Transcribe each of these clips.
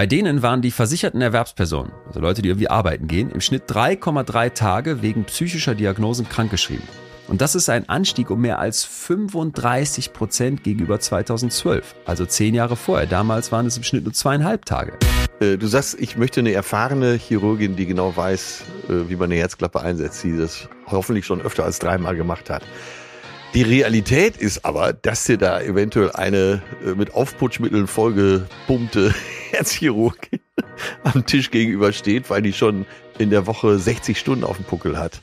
Bei denen waren die versicherten Erwerbspersonen, also Leute, die irgendwie arbeiten gehen, im Schnitt 3,3 Tage wegen psychischer Diagnosen krankgeschrieben. Und das ist ein Anstieg um mehr als 35 Prozent gegenüber 2012, also zehn Jahre vorher. Damals waren es im Schnitt nur zweieinhalb Tage. Äh, du sagst, ich möchte eine erfahrene Chirurgin, die genau weiß, äh, wie man eine Herzklappe einsetzt, die das hoffentlich schon öfter als dreimal gemacht hat. Die Realität ist aber, dass dir da eventuell eine äh, mit Aufputschmitteln vollgepumpte Herzchirurgin am Tisch gegenüber steht, weil die schon in der Woche 60 Stunden auf dem Puckel hat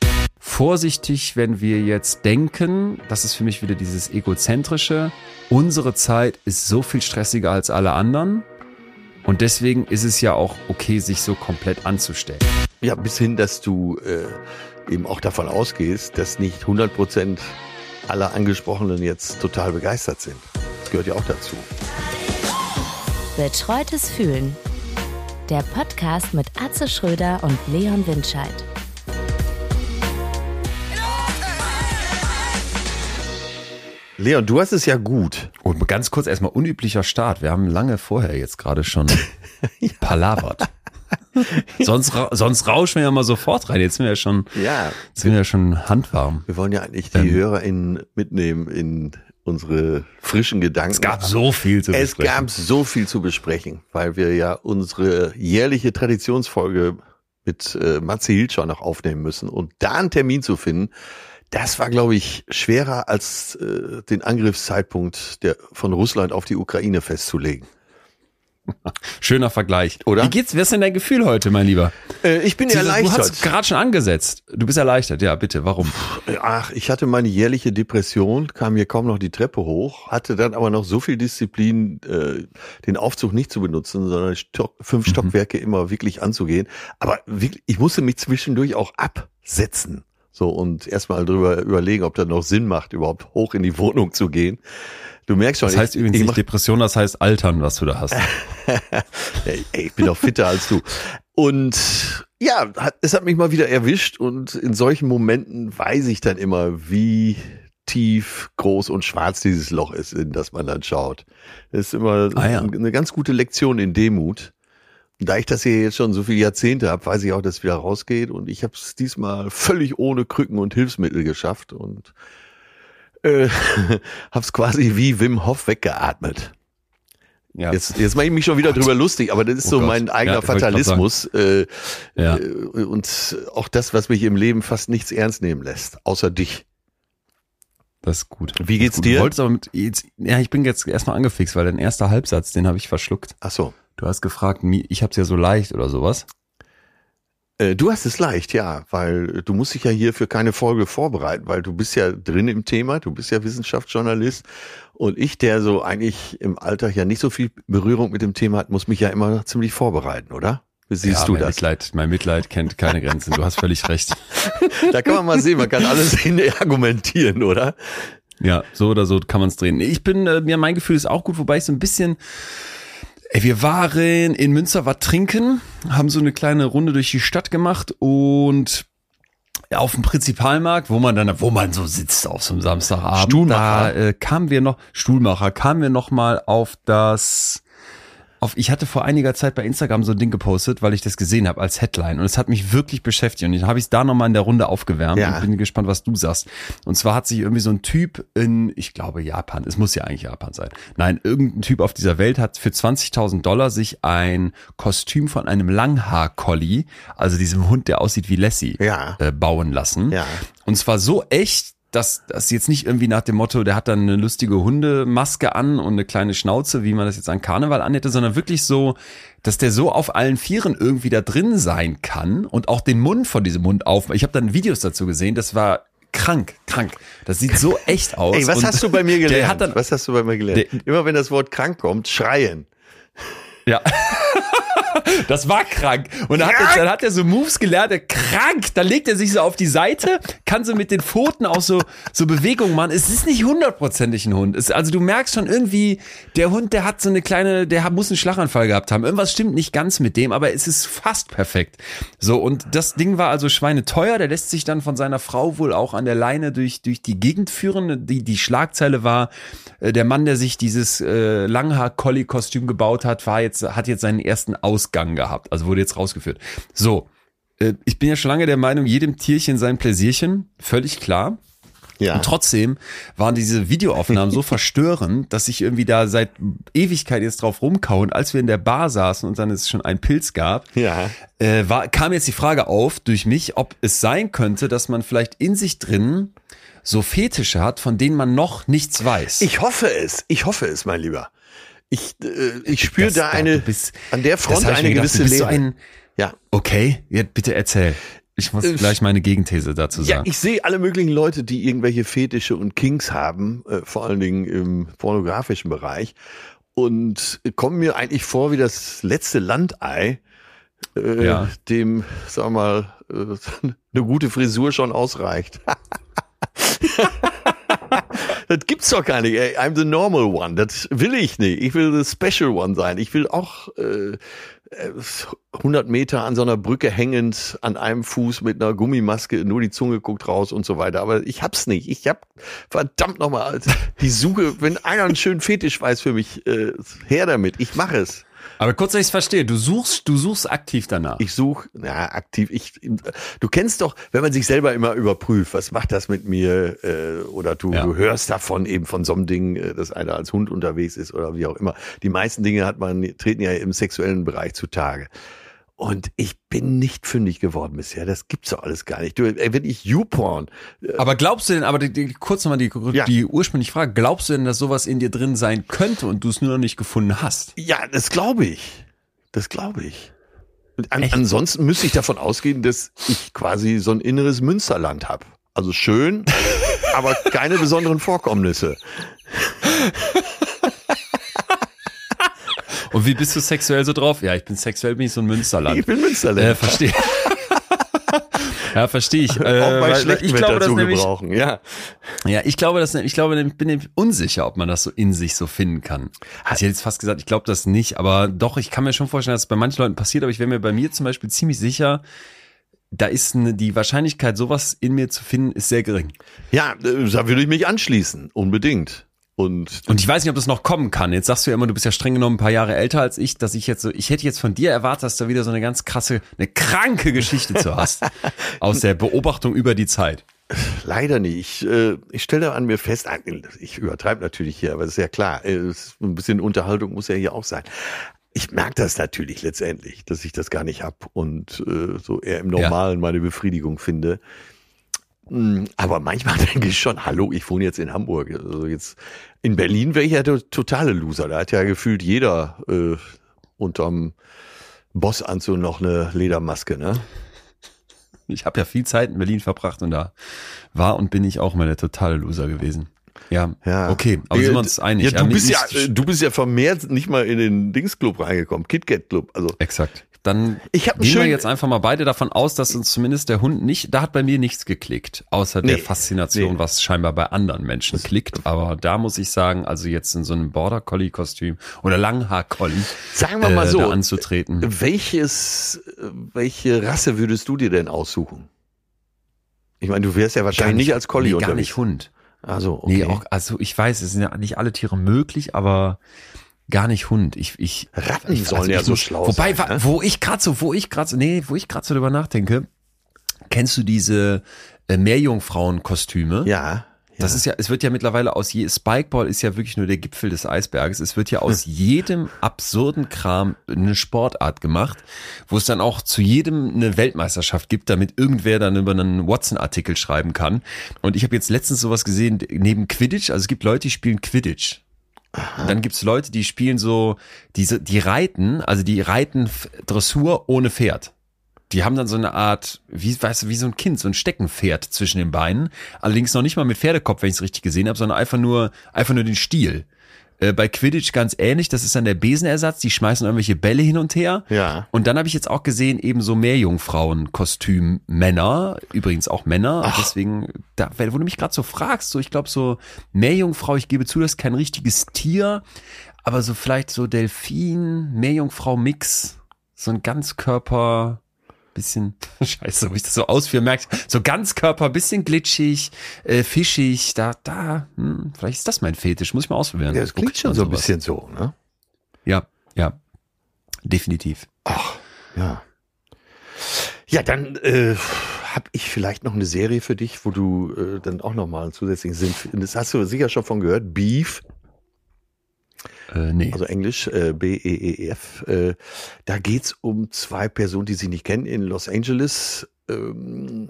vorsichtig, wenn wir jetzt denken, das ist für mich wieder dieses egozentrische, unsere Zeit ist so viel stressiger als alle anderen und deswegen ist es ja auch okay, sich so komplett anzustellen. Ja, bis hin, dass du äh, eben auch davon ausgehst, dass nicht 100 Prozent aller Angesprochenen jetzt total begeistert sind. Das gehört ja auch dazu. Betreutes Fühlen. Der Podcast mit Atze Schröder und Leon Windscheid. Leon, du hast es ja gut. Und ganz kurz erstmal unüblicher Start. Wir haben lange vorher jetzt gerade schon palavert. sonst, sonst rauschen wir ja mal sofort rein. Jetzt sind wir ja schon, ja. sind wir ja schon handwarm. Wir wollen ja eigentlich die ähm, HörerInnen mitnehmen in unsere frischen Gedanken. Es gab so viel zu besprechen. Es gab so viel zu besprechen, weil wir ja unsere jährliche Traditionsfolge mit äh, Matze Hilscher noch aufnehmen müssen und da einen Termin zu finden, das war, glaube ich, schwerer als äh, den Angriffszeitpunkt der, von Russland auf die Ukraine festzulegen. Schöner Vergleich, oder? Wie geht's? Wer ist denn dein Gefühl heute, mein Lieber? Äh, ich bin Sie, erleichtert. Du hast gerade schon angesetzt. Du bist erleichtert, ja, bitte. Warum? Ach, ich hatte meine jährliche Depression, kam mir kaum noch die Treppe hoch, hatte dann aber noch so viel Disziplin, äh, den Aufzug nicht zu benutzen, sondern Stock, fünf mhm. Stockwerke immer wirklich anzugehen. Aber wirklich, ich musste mich zwischendurch auch absetzen. So, und erstmal drüber überlegen, ob das noch Sinn macht, überhaupt hoch in die Wohnung zu gehen. Du merkst schon. Das heißt ich, übrigens ich nicht Depression, das heißt Altern, was du da hast. ich bin doch fitter als du. Und ja, es hat mich mal wieder erwischt und in solchen Momenten weiß ich dann immer, wie tief, groß und schwarz dieses Loch ist, in das man dann schaut. Das ist immer ah, ja. eine ganz gute Lektion in Demut da ich das hier jetzt schon so viele Jahrzehnte habe, weiß ich auch, dass es wieder rausgeht. Und ich habe es diesmal völlig ohne Krücken und Hilfsmittel geschafft und äh, habe es quasi wie Wim Hof weggeatmet. Ja. Jetzt, jetzt mache ich mich schon wieder drüber lustig, aber das ist oh so Gott. mein eigener ja, Fatalismus äh, ja. Äh, und auch das, was mich im Leben fast nichts ernst nehmen lässt, außer dich. Das ist gut. Wie geht's dir? Du wolltest aber mit, jetzt, ja, ich bin jetzt erstmal angefixt, weil dein erster Halbsatz, den habe ich verschluckt. Ach so. Du hast gefragt, ich hab's ja so leicht oder sowas. Äh, du hast es leicht, ja, weil du musst dich ja hier für keine Folge vorbereiten, weil du bist ja drin im Thema, du bist ja Wissenschaftsjournalist und ich, der so eigentlich im Alltag ja nicht so viel Berührung mit dem Thema hat, muss mich ja immer ziemlich vorbereiten, oder? Wie siehst ja, du mein das? Mitleid, mein Mitleid kennt keine Grenzen. Du hast völlig recht. da kann man mal sehen, man kann alles hin argumentieren, oder? Ja, so oder so kann man es drehen. Ich bin, äh, mir mein Gefühl ist auch gut, wobei ich so ein bisschen Ey, wir waren in Münster was trinken, haben so eine kleine Runde durch die Stadt gemacht und auf dem Prinzipalmarkt, wo man dann, wo man so sitzt auf so einem Samstagabend, Stuhlmacher. da äh, kamen wir noch, Stuhlmacher, kamen wir noch mal auf das auf, ich hatte vor einiger Zeit bei Instagram so ein Ding gepostet, weil ich das gesehen habe als Headline und es hat mich wirklich beschäftigt und dann habe ich es da nochmal in der Runde aufgewärmt ja. und bin gespannt, was du sagst. Und zwar hat sich irgendwie so ein Typ in, ich glaube Japan, es muss ja eigentlich Japan sein. Nein, irgendein Typ auf dieser Welt hat für 20.000 Dollar sich ein Kostüm von einem Langhaar-Collie, also diesem Hund, der aussieht wie Lassie, ja. äh, bauen lassen. Ja. Und zwar so echt, dass das jetzt nicht irgendwie nach dem Motto, der hat dann eine lustige Hundemaske an und eine kleine Schnauze, wie man das jetzt an Karneval anhätte, sondern wirklich so, dass der so auf allen Vieren irgendwie da drin sein kann und auch den Mund von diesem Hund auf. Ich habe dann Videos dazu gesehen, das war krank, krank. Das sieht so echt aus. Ey, was hast du bei mir gelernt? Dann, was hast du bei mir gelernt? Der, Immer wenn das Wort krank kommt, schreien. Ja. Das war krank. Und dann hat, er, dann hat er so Moves gelernt, der krank. Dann legt er sich so auf die Seite, kann so mit den Pfoten auch so, so Bewegungen machen. Es ist nicht hundertprozentig ein Hund. Es, also du merkst schon irgendwie, der Hund, der hat so eine kleine, der muss einen Schlaganfall gehabt haben. Irgendwas stimmt nicht ganz mit dem, aber es ist fast perfekt. So, und das Ding war also schweineteuer. Der lässt sich dann von seiner Frau wohl auch an der Leine durch, durch die Gegend führen. Die, die Schlagzeile war, äh, der Mann, der sich dieses äh, Langhaar-Collie-Kostüm gebaut hat, war jetzt, hat jetzt seinen ersten Ausgang gehabt. Also wurde jetzt rausgeführt. So. Äh, ich bin ja schon lange der Meinung, jedem Tierchen sein Pläsierchen. Völlig klar. Ja. Und trotzdem waren diese Videoaufnahmen so verstörend, dass ich irgendwie da seit Ewigkeit jetzt drauf rumkauen. Als wir in der Bar saßen und dann es schon einen Pilz gab, Ja. äh, war, kam jetzt die Frage auf durch mich, ob es sein könnte, dass man vielleicht in sich drin so Fetische hat, von denen man noch nichts weiß. Ich hoffe es. Ich hoffe es, mein Lieber. Ich, äh, ich spüre Das- da eine, bist- an der Front eine gedacht, gewisse bist so Leere. ein, ja. okay, jetzt bitte erzähl. Ich muss Äh, gleich meine Gegenthese dazu Ja, sagen. ich sehe alle möglichen Leute, die irgendwelche Fetische und Kinks haben, äh, vor allen Dingen im pornografischen Bereich und kommen mir eigentlich vor wie das letzte Landei, äh, Ja. dem, sag mal, äh, eine gute Frisur schon ausreicht. Das gibt's doch gar nicht. I'm the normal one. Das will ich nicht. Ich will the special one sein. Ich will auch äh, äh, 100 Meter an so einer Brücke hängend, an einem Fuß mit einer Gummimaske, nur die Zunge guckt raus und so weiter. Aber ich hab's nicht. Ich hab verdammt nochmal die Suche. Wenn einer einen schönen Fetisch weiß für mich, äh, her damit. Ich mache es. Aber kurz, dass ich verstehe, du suchst, du suchst aktiv danach. Ich suche, ja, aktiv. Ich, du kennst doch, wenn man sich selber immer überprüft, was macht das mit mir? Äh, oder du, Ja. du hörst davon eben von so einem Ding, äh, dass einer als Hund unterwegs ist oder wie auch immer. Die meisten Dinge hat man, treten ja im sexuellen Bereich zutage. Und ich bin nicht fündig geworden bisher. Das gibt's doch alles gar nicht. Du, ey, wenn ich YouPorn, Aber glaubst du denn, aber die, die, kurz nochmal die, Ja. die ursprüngliche Frage, glaubst du denn, dass sowas in dir drin sein könnte und du es nur noch nicht gefunden hast? ja, das glaube ich. Das glaube ich. An, ansonsten müsste ich davon ausgehen, dass ich quasi so ein inneres Münsterland habe. Also schön, aber keine besonderen Vorkommnisse. Und wie bist du sexuell so drauf? Ja, ich bin sexuell, bin ich so ein Münsterland. Ich bin Münsterland. Äh, verstehe. ja, verstehe ich. Äh, auch bei weil- ich glaube, das nämlich, gebrauchen. Ja. ja, ich glaube, das, ich glaube, ich bin unsicher, ob man das so in sich so finden kann. Also ich hätte jetzt fast gesagt, ich glaube das nicht, aber doch, ich kann mir schon vorstellen, dass es bei manchen Leuten passiert, aber ich wäre mir bei mir zum Beispiel ziemlich sicher, da ist eine, die Wahrscheinlichkeit, sowas in mir zu finden, ist sehr gering. ja, äh, da würde ich mich anschließen. Unbedingt. Und Und ich weiß nicht, ob das noch kommen kann. Jetzt sagst du ja immer, du bist ja streng genommen ein paar Jahre älter als ich, dass ich jetzt so, ich hätte jetzt von dir erwartet, dass du wieder so eine ganz krasse, eine kranke Geschichte zu hast. aus der Beobachtung über die Zeit. leider nicht. Ich, äh, ich stelle an mir fest, ich übertreibe natürlich hier, aber das ist ja klar, äh, es ist ein bisschen Unterhaltung muss ja hier auch sein. Ich merke das natürlich letztendlich, dass ich das gar nicht hab und äh, so eher im Normalen meine Befriedigung finde. Mm, Aber manchmal denke ich schon, hallo, ich wohne jetzt in Hamburg. Also jetzt in Berlin wäre ich ja der totale Loser. Da hat ja gefühlt jeder äh, unterm Bossanzug noch eine Ledermaske, ne? Ich habe ja viel Zeit in Berlin verbracht und da war und bin ich auch mal der totale Loser gewesen. Ja, Ja. okay, aber sind wir uns einig. Ja, du nicht- bist ja, äh, du bist ja vermehrt nicht mal in den Dingsclub reingekommen, KitKat Club. Also Exakt. Dann Ich gehen wir jetzt einfach mal beide davon aus, dass uns zumindest der Hund nicht, da hat bei mir nichts geklickt, außer der Nee, Faszination, nee. was scheinbar bei anderen Menschen klickt. Aber da muss ich sagen, also jetzt in so einem Border Collie Kostüm oder Langhaar Collie sagen wir mal äh, so, anzutreten. welches, welche Rasse würdest du dir denn aussuchen? Ich meine, du wärst ja wahrscheinlich nicht als Collie nee, unterwegs. gar nicht Hund. Also, okay. Nee, auch, also ich weiß, es sind ja nicht alle Tiere möglich, aber gar nicht Hund. Ich, ich, Ratten ich, sollen ja ich so muss- schlau Wobei, sein, wa- ne? wo ich gerade so, wo ich gerade so, nee, wo ich gerade so drüber nachdenke, kennst du diese äh, Meerjungfrauen-Kostüme? ja. Das ist ja, es wird ja mittlerweile aus je, Spikeball ist ja wirklich nur der Gipfel des Eisberges. Es wird ja aus jedem absurden Kram eine Sportart gemacht, wo es dann auch zu jedem eine Weltmeisterschaft gibt, damit irgendwer dann über einen Watson-Artikel schreiben kann. Und ich habe jetzt letztens sowas gesehen, neben Quidditch, also es gibt Leute, die spielen Quidditch. Und dann gibt's Leute, die spielen so, diese, die reiten, also die reiten Dressur ohne Pferd. Die haben dann so eine Art, wie, weißt du, wie so ein Kind, so ein Steckenpferd zwischen den Beinen. Allerdings noch nicht mal mit Pferdekopf, wenn ich es richtig gesehen habe, sondern einfach nur, einfach nur den Stiel. Äh, bei Quidditch ganz ähnlich, das ist dann der Besenersatz, die schmeißen irgendwelche Bälle hin und her. Ja. Und dann habe ich jetzt auch gesehen, eben so Meerjungfrauen-Kostüm Männer, übrigens auch Männer. Ach. Deswegen, da, wenn du mich gerade so fragst, so ich glaube so Meerjungfrau, ich gebe zu, das ist kein richtiges Tier, aber so vielleicht so Delfin, Meerjungfrau-Mix, so ein Ganzkörper, bisschen, scheiße, wo ich das so ausführe, merkst, so Ganzkörper, bisschen glitschig, äh, fischig, da, da, hm, vielleicht ist das mein Fetisch, muss ich mal ausprobieren. Ja, das klingt schon so ein sowas? bisschen so, ne? Ja, ja, definitiv. Ja. Ja, dann äh, habe ich vielleicht noch eine Serie für dich, wo du äh, dann auch noch mal einen zusätzlichen Sinn findest. Das hast du sicher schon von gehört. Beef, Äh, nee. also Englisch, äh, B-E-E-F. Äh, da geht's um zwei Personen, die sie nicht kennen, in Los Angeles. Ähm,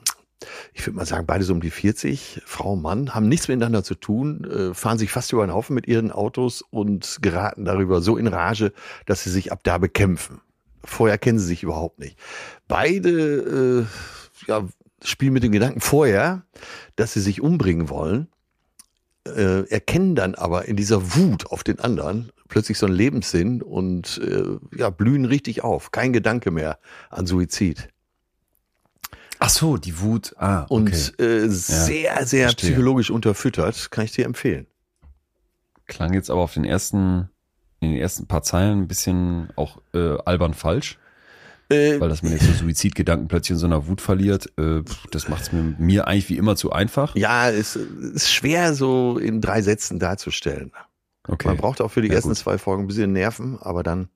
ich würde mal sagen, beide so um die 40, Frau und Mann, haben nichts miteinander zu tun, äh, fahren sich fast über einen Haufen mit ihren Autos und geraten darüber so in Rage, dass sie sich ab da bekämpfen. Vorher kennen sie sich überhaupt nicht. Beide äh, ja, spielen mit dem Gedanken vorher, dass sie sich umbringen wollen, äh, erkennen dann aber in dieser Wut auf den anderen plötzlich so einen Lebenssinn und äh, ja, blühen richtig auf. Kein Gedanke mehr an Suizid. Ach so, die Wut. Ah, okay. Und äh, sehr, sehr verstehe. psychologisch unterfüttert, kann ich dir empfehlen. Klang jetzt aber auf den ersten, in den ersten paar Zeilen ein bisschen auch äh, albern falsch, Äh, weil dass man jetzt so Suizidgedanken plötzlich in so einer Wut verliert, äh, das macht es mir, mir eigentlich wie immer zu einfach. ja, es ist schwer so in drei Sätzen darzustellen. Okay. Man braucht auch für die Ja, ersten gut. zwei Folgen ein bisschen Nerven, aber dann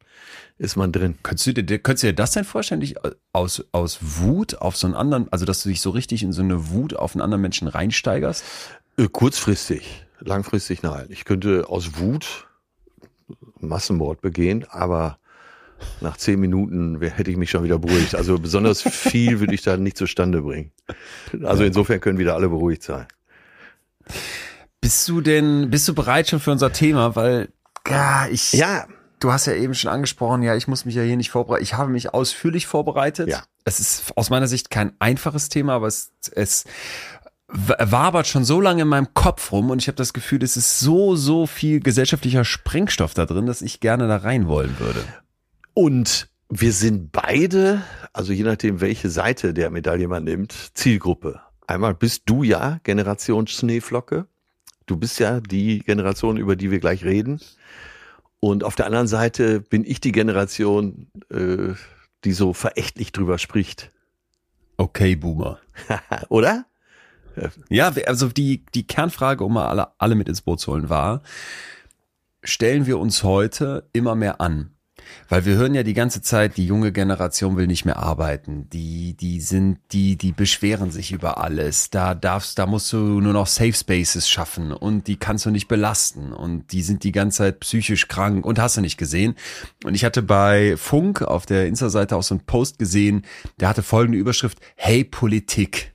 ist man drin. Könntest du dir, könntest du dir das denn vorstellen, dich aus, aus Wut auf so einen anderen, also dass du dich so richtig in so eine Wut auf einen anderen Menschen reinsteigerst? Äh, kurzfristig, langfristig nein. Ich könnte aus Wut Massenmord begehen, aber nach zehn Minuten hätte ich mich schon wieder beruhigt. Also besonders viel würde ich da nicht zustande bringen. Also insofern können wieder alle beruhigt sein. Bist du denn, bist du bereit schon für unser Thema? Weil, ja, ich, Ja, Du hast ja eben schon angesprochen, ja, ich muss mich ja hier nicht vorbereiten. Ich habe mich ausführlich vorbereitet. Ja. Es ist aus meiner Sicht kein einfaches Thema, aber es, es wabert schon so lange in meinem Kopf rum und ich habe das Gefühl, es ist so, so viel gesellschaftlicher Sprengstoff da drin, dass ich gerne da rein wollen würde. Und wir sind beide, also je nachdem, welche Seite der Medaille man nimmt, Zielgruppe. Einmal bist du ja Generation Schneeflocke. Du bist ja die Generation, über die wir gleich reden. Und auf der anderen Seite bin ich die Generation, äh, die so verächtlich drüber spricht. Okay, Boomer. Oder? Ja, also die, die Kernfrage, um mal alle, alle mit ins Boot zu holen, war, stellen wir uns heute immer mehr an? Weil wir hören ja die ganze Zeit, die junge Generation will nicht mehr arbeiten. Die, die sind, die, die beschweren sich über alles. Da darfst, da musst du nur noch Safe Spaces schaffen und die kannst du nicht belasten und die sind die ganze Zeit psychisch krank und hast du nicht gesehen. Und ich hatte bei Funk auf der Insta-Seite auch so einen Post gesehen, der hatte folgende Überschrift, Hey Politik.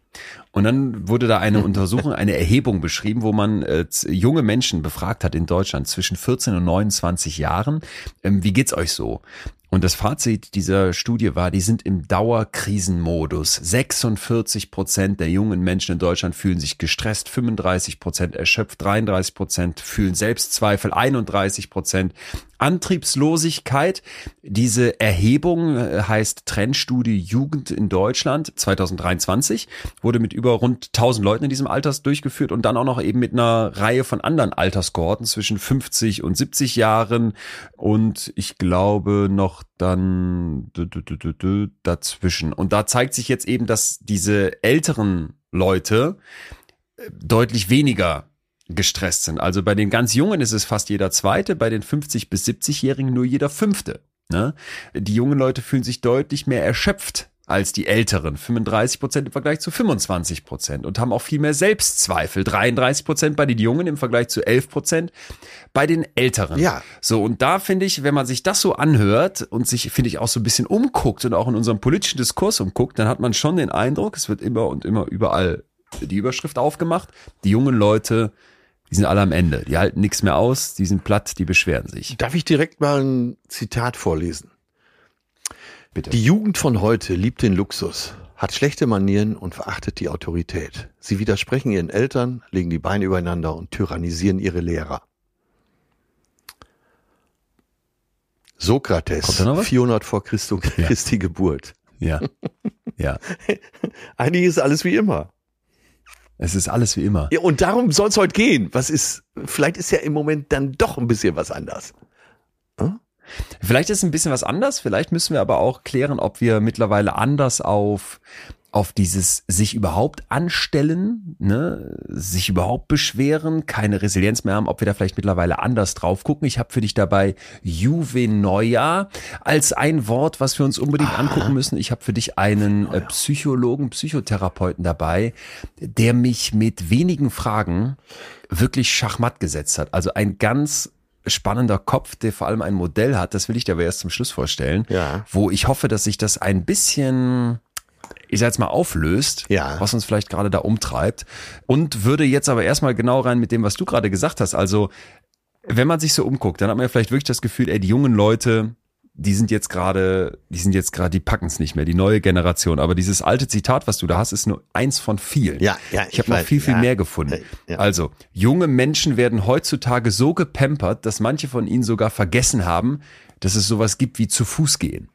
Und dann wurde da eine Untersuchung, eine Erhebung beschrieben, wo man äh, junge Menschen befragt hat in Deutschland zwischen 14 und 29 Jahren. Ähm, wie geht's euch so? Und das Fazit dieser Studie war, die sind im Dauerkrisenmodus. 46 Prozent der jungen Menschen in Deutschland fühlen sich gestresst, 35 Prozent erschöpft, 33 Prozent fühlen Selbstzweifel, 31 Prozent Antriebslosigkeit. Diese Erhebung äh, heißt Trendstudie Jugend in Deutschland 2023, wurde mit über rund 1000 Leuten in diesem Alters durchgeführt und dann auch noch eben mit einer Reihe von anderen Alterskohorten zwischen 50 und 70 Jahren und ich glaube noch dann dazwischen. Und da zeigt sich jetzt eben, dass diese älteren Leute äh, deutlich weniger gestresst sind. Also bei den ganz Jungen ist es fast jeder Zweite, bei den 50 bis 70-Jährigen nur jeder Fünfte. Ne? Die jungen Leute fühlen sich deutlich mehr erschöpft als die Älteren. 35 Prozent im Vergleich zu 25 Prozent und haben auch viel mehr Selbstzweifel. 33 Prozent bei den Jungen im Vergleich zu 11 Prozent bei den Älteren. Ja. So, und da finde ich, wenn man sich das so anhört und sich, finde ich, auch so ein bisschen umguckt und auch in unserem politischen Diskurs umguckt, dann hat man schon den Eindruck, es wird immer und immer überall die Überschrift aufgemacht. Die jungen Leute, die sind alle am Ende. Die halten nichts mehr aus, die sind platt, die beschweren sich. Darf ich direkt mal ein Zitat vorlesen? Bitte. Die Jugend von heute liebt den Luxus, hat schlechte Manieren und verachtet die Autorität. Sie widersprechen ihren Eltern, legen die Beine übereinander und tyrannisieren ihre Lehrer. Sokrates, Kommt da noch was? 400 vor Christus, Christi Geburt. Ja. Ja. Eigentlich ist alles wie immer. Es ist alles wie immer. Ja, und darum soll es heute gehen. Was ist, vielleicht ist ja im Moment dann doch ein bisschen was anders. Vielleicht ist ein bisschen was anders. Vielleicht müssen wir aber auch klären, ob wir mittlerweile anders auf auf dieses sich überhaupt anstellen, ne, sich überhaupt beschweren, keine Resilienz mehr haben, ob wir da vielleicht mittlerweile anders drauf gucken. Ich habe für dich dabei Juvenoia als ein Wort, was wir uns unbedingt angucken müssen. Ich habe für dich einen äh, Psychologen, Psychotherapeuten dabei, der mich mit wenigen Fragen wirklich schachmatt gesetzt hat. Also ein ganz spannender Kopf, der vor allem ein Modell hat, das will ich dir aber erst zum Schluss vorstellen, Ja. wo ich hoffe, dass sich das ein bisschen ich sag jetzt mal auflöst, Ja. was uns vielleicht gerade da umtreibt und würde jetzt aber erstmal genau rein mit dem, was du gerade gesagt hast. Also, wenn man sich so umguckt, dann hat man ja vielleicht wirklich das Gefühl, ey, die jungen Leute, die sind jetzt gerade, die sind jetzt gerade, die packen es nicht mehr, die neue Generation. Aber dieses alte Zitat, was du da hast, ist nur eins von vielen. Ja, ja, Ich ich habe noch viel, viel ja. mehr gefunden. Ja. Also, junge Menschen werden heutzutage so gepampert, dass manche von ihnen sogar vergessen haben, dass es sowas gibt wie zu Fuß gehen.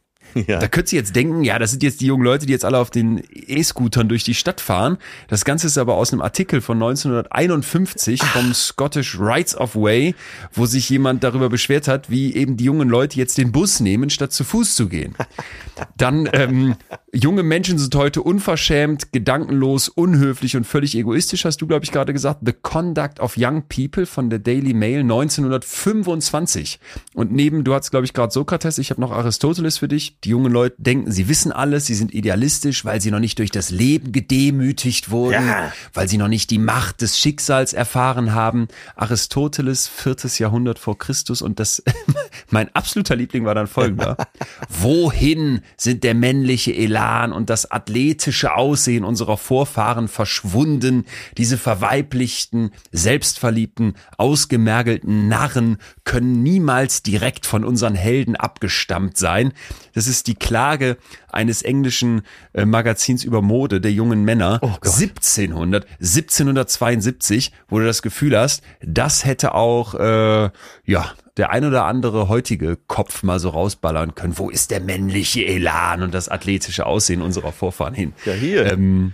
Ja. Da könnt ihr jetzt denken, ja, das sind jetzt die jungen Leute, die jetzt alle auf den E-Scootern durch die Stadt fahren. Das Ganze ist aber aus einem Artikel von 1951 vom Scottish Rights of Way, wo sich jemand darüber beschwert hat, wie eben die jungen Leute jetzt den Bus nehmen, statt zu Fuß zu gehen. Dann ähm, junge Menschen sind heute unverschämt, gedankenlos, unhöflich und völlig egoistisch, hast du, glaube ich, gerade gesagt. The Conduct of Young People von der Daily Mail 1925. Und neben, du hast, glaube ich, gerade Sokrates, ich habe noch Aristoteles für dich. Die jungen Leute denken, sie wissen alles, sie sind idealistisch, weil sie noch nicht durch das Leben gedemütigt wurden, Ja. weil sie noch nicht die Macht des Schicksals erfahren haben. Aristoteles, viertes Jahrhundert vor Christus und das, mein absoluter Liebling war dann folgender. Wohin sind der männliche Elan und das athletische Aussehen unserer Vorfahren verschwunden? Diese verweiblichten, selbstverliebten, ausgemergelten Narren können niemals direkt von unseren Helden abgestammt sein. Das ist die Klage eines englischen äh, Magazins über Mode der jungen Männer. 1700, 1772, wo du das Gefühl hast, das hätte auch, äh, ja, der ein oder andere heutige Kopf mal so rausballern können. Wo ist der männliche Elan und das athletische Aussehen unserer Vorfahren hin? Ja, hier. Ähm,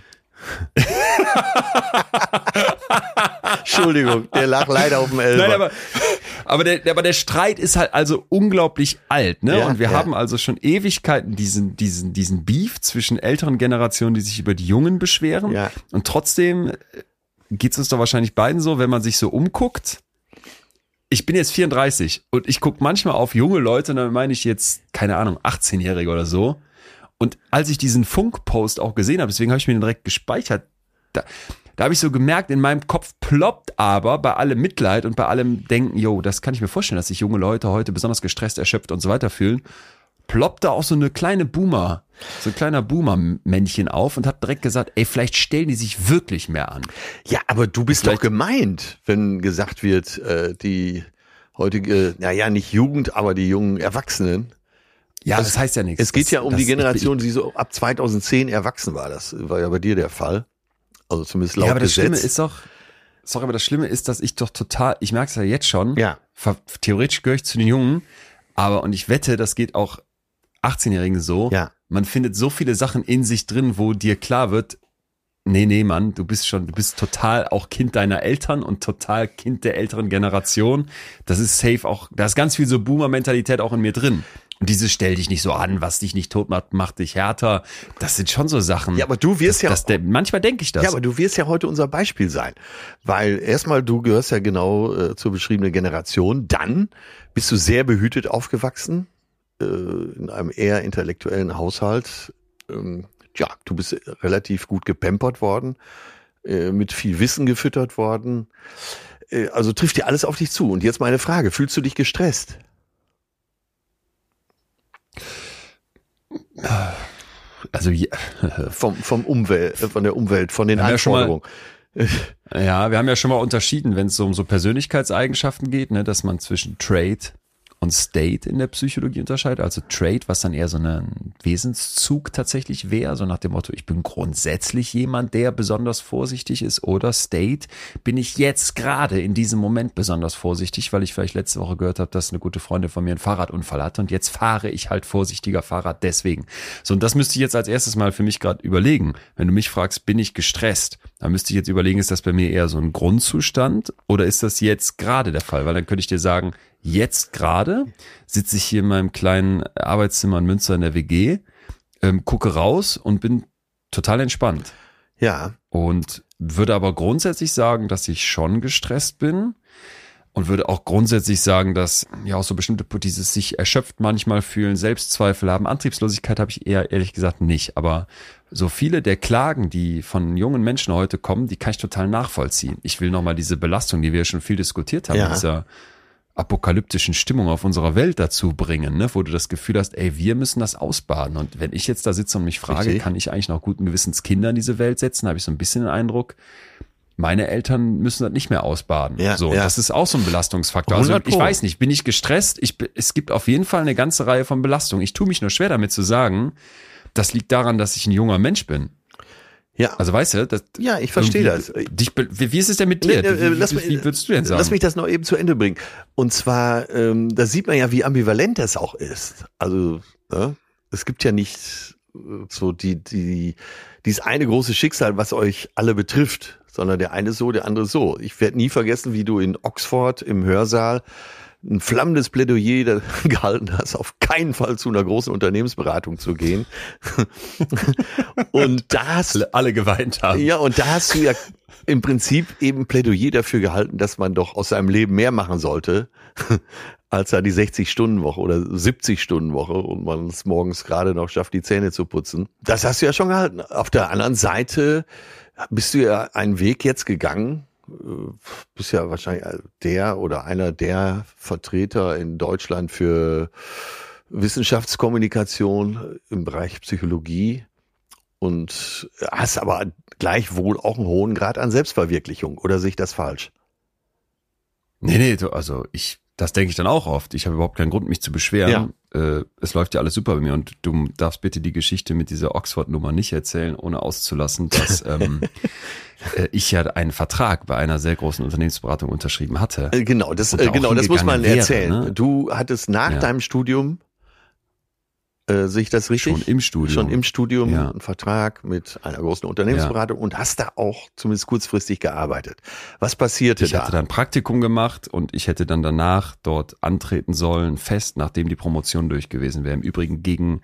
Entschuldigung, der lag leider auf dem Elber. Nein, aber, aber, der, aber der Streit ist halt also unglaublich alt, ne? Ja, und wir ja. haben also schon Ewigkeiten diesen, diesen, diesen Beef zwischen älteren Generationen, die sich über die Jungen beschweren. Ja. Und trotzdem geht es uns doch wahrscheinlich beiden so, wenn man sich so umguckt. Ich bin jetzt 34 und ich gucke manchmal auf junge Leute, und dann meine ich jetzt, keine Ahnung, 18-Jährige oder so. Und als ich diesen Funk-Post auch gesehen habe, deswegen habe ich mir den direkt gespeichert, da, da habe ich so gemerkt, in meinem Kopf ploppt aber bei allem Mitleid und bei allem Denken, yo, das kann ich mir vorstellen, dass sich junge Leute heute besonders gestresst, erschöpft und so weiter fühlen, ploppt da auch so eine kleine Boomer, so ein kleiner Boomer-Männchen auf und hat direkt gesagt, ey, vielleicht stellen die sich wirklich mehr an. Ja, aber du bist Vielleicht- doch gemeint, wenn gesagt wird, äh, die heutige, naja, nicht Jugend, aber die jungen Erwachsenen. Ja, das heißt ja nichts. Es geht Das- ja um das- die Generation, die so ab 2010 erwachsen war. Das war ja bei dir der Fall. Also zumindest laut ja, aber das Gesetz. Schlimme ist doch, sorry, aber das Schlimme ist, dass ich doch total, ich merke es ja jetzt schon, Ja. theoretisch gehöre ich zu den Jungen, aber und ich wette, das geht auch 18-Jährigen so. Ja. Man findet so viele Sachen in sich drin, wo dir klar wird, nee, nee, Mann, du bist schon, du bist total auch Kind deiner Eltern und total Kind der älteren Generation. Das ist safe auch, da ist ganz viel so Boomer-Mentalität auch in mir drin. Und dieses stell dich nicht so an, was dich nicht tot macht, macht dich härter. Das sind schon so Sachen. Ja, aber du wirst das, ja das, manchmal denke ich das. Ja, aber du wirst ja heute unser Beispiel sein. Weil erstmal, du gehörst ja genau äh, zur beschriebenen Generation. Dann bist du sehr behütet aufgewachsen, äh, in einem eher intellektuellen Haushalt. Ähm, ja, du bist relativ gut gepampert worden, äh, mit viel Wissen gefüttert worden. Äh, also trifft dir alles auf dich zu. Und jetzt meine Frage, fühlst du dich gestresst? Also ja, Vom, vom Umwelt, von der Umwelt, von den Anforderungen? Ja, wir haben ja schon mal unterschieden, wenn es so um so Persönlichkeitseigenschaften geht, ne, dass man zwischen Trade und State in der Psychologie unterscheidet. Also Trade, was dann eher so ein Wesenszug tatsächlich wäre, so nach dem Motto, ich bin grundsätzlich jemand, der besonders vorsichtig ist. Oder State, bin ich jetzt gerade in diesem Moment besonders vorsichtig, weil ich vielleicht letzte Woche gehört habe, dass eine gute Freundin von mir einen Fahrradunfall hatte und jetzt fahre ich halt vorsichtiger Fahrrad deswegen. So, und das müsste ich jetzt als erstes mal für mich gerade überlegen. Wenn du mich fragst, bin ich gestresst? Dann müsste ich jetzt überlegen, ist das bei mir eher so ein Grundzustand oder ist das jetzt gerade der Fall? Weil dann könnte ich dir sagen, jetzt gerade sitze ich hier in meinem kleinen Arbeitszimmer in Münster in der WG, ähm, gucke raus und bin total entspannt. Ja. Und würde aber grundsätzlich sagen, dass ich schon gestresst bin und würde auch grundsätzlich sagen, dass ja auch so bestimmte dieses sich erschöpft manchmal fühlen, Selbstzweifel haben, Antriebslosigkeit habe ich eher ehrlich gesagt nicht, aber so viele der Klagen, die von jungen Menschen heute kommen, die kann ich total nachvollziehen. Ich will nochmal diese Belastung, die wir schon viel diskutiert haben, Ja. dieser apokalyptischen Stimmung auf unserer Welt dazu bringen, ne? wo du das Gefühl hast, ey, wir müssen das ausbaden. Und wenn ich jetzt da sitze und mich frage, Richtig. kann ich eigentlich noch guten Gewissens Kinder in diese Welt setzen, habe ich so ein bisschen den Eindruck, meine Eltern müssen das nicht mehr ausbaden. Ja, so, ja. das ist auch so ein Belastungsfaktor. Also 100 ich weiß nicht, bin ich gestresst? Ich, es gibt auf jeden Fall eine ganze Reihe von Belastungen. Ich tue mich nur schwer damit zu sagen, das liegt daran, dass ich ein junger Mensch bin. Ja. Also weißt du, das, Ja, ich verstehe das. Dich, wie, wie ist es denn mit dir? Nee, äh, wie, lass wie, mich- wie würdest du denn sagen? Lass mich das noch eben zu Ende bringen. Und zwar, ähm, da sieht man ja, wie ambivalent das auch ist. Also, ne? es gibt ja nicht äh, so die, die, dieses eine große Schicksal, was euch alle betrifft, sondern der eine so, der andere so. Ich werde nie vergessen, wie du in Oxford im Hörsaal ein flammendes Plädoyer gehalten hast, auf keinen Fall zu einer großen Unternehmensberatung zu gehen. Und da hast alle, alle geweint haben. ja, und da hast du ja im Prinzip eben Plädoyer dafür gehalten, dass man doch aus seinem Leben mehr machen sollte, als da die 60-Stunden-Woche oder 70-Stunden-Woche und man es morgens gerade noch schafft, die Zähne zu putzen. Das hast du ja schon gehalten. Auf der anderen Seite bist du ja einen Weg jetzt gegangen, äh, bist ja wahrscheinlich der oder einer der Vertreter in Deutschland für Wissenschaftskommunikation im Bereich Psychologie und hast aber gleichwohl auch einen hohen Grad an Selbstverwirklichung. Oder sehe ich das falsch? Nee, nee, du, also ich, das denke ich dann auch oft. Ich habe überhaupt keinen Grund, mich zu beschweren. Äh, es läuft ja alles super bei mir und du darfst bitte die Geschichte mit dieser Oxford-Nummer nicht erzählen, ohne auszulassen, dass ähm, äh, ich ja einen Vertrag bei einer sehr großen Unternehmensberatung unterschrieben hatte. Äh, Genau, das, äh, da auch genau, das muss man wäre, erzählen. ne? Du hattest nach Ja. deinem Studium, äh, sehe ich das richtig? Schon im Studium. Schon im Studium Ja. einen Vertrag mit einer großen Unternehmensberatung und hast da auch zumindest kurzfristig gearbeitet. Was passierte Ich da? hatte dann Praktikum gemacht und ich hätte dann danach dort antreten sollen, fest, nachdem die Promotion durch gewesen wäre. Im Übrigen gegen,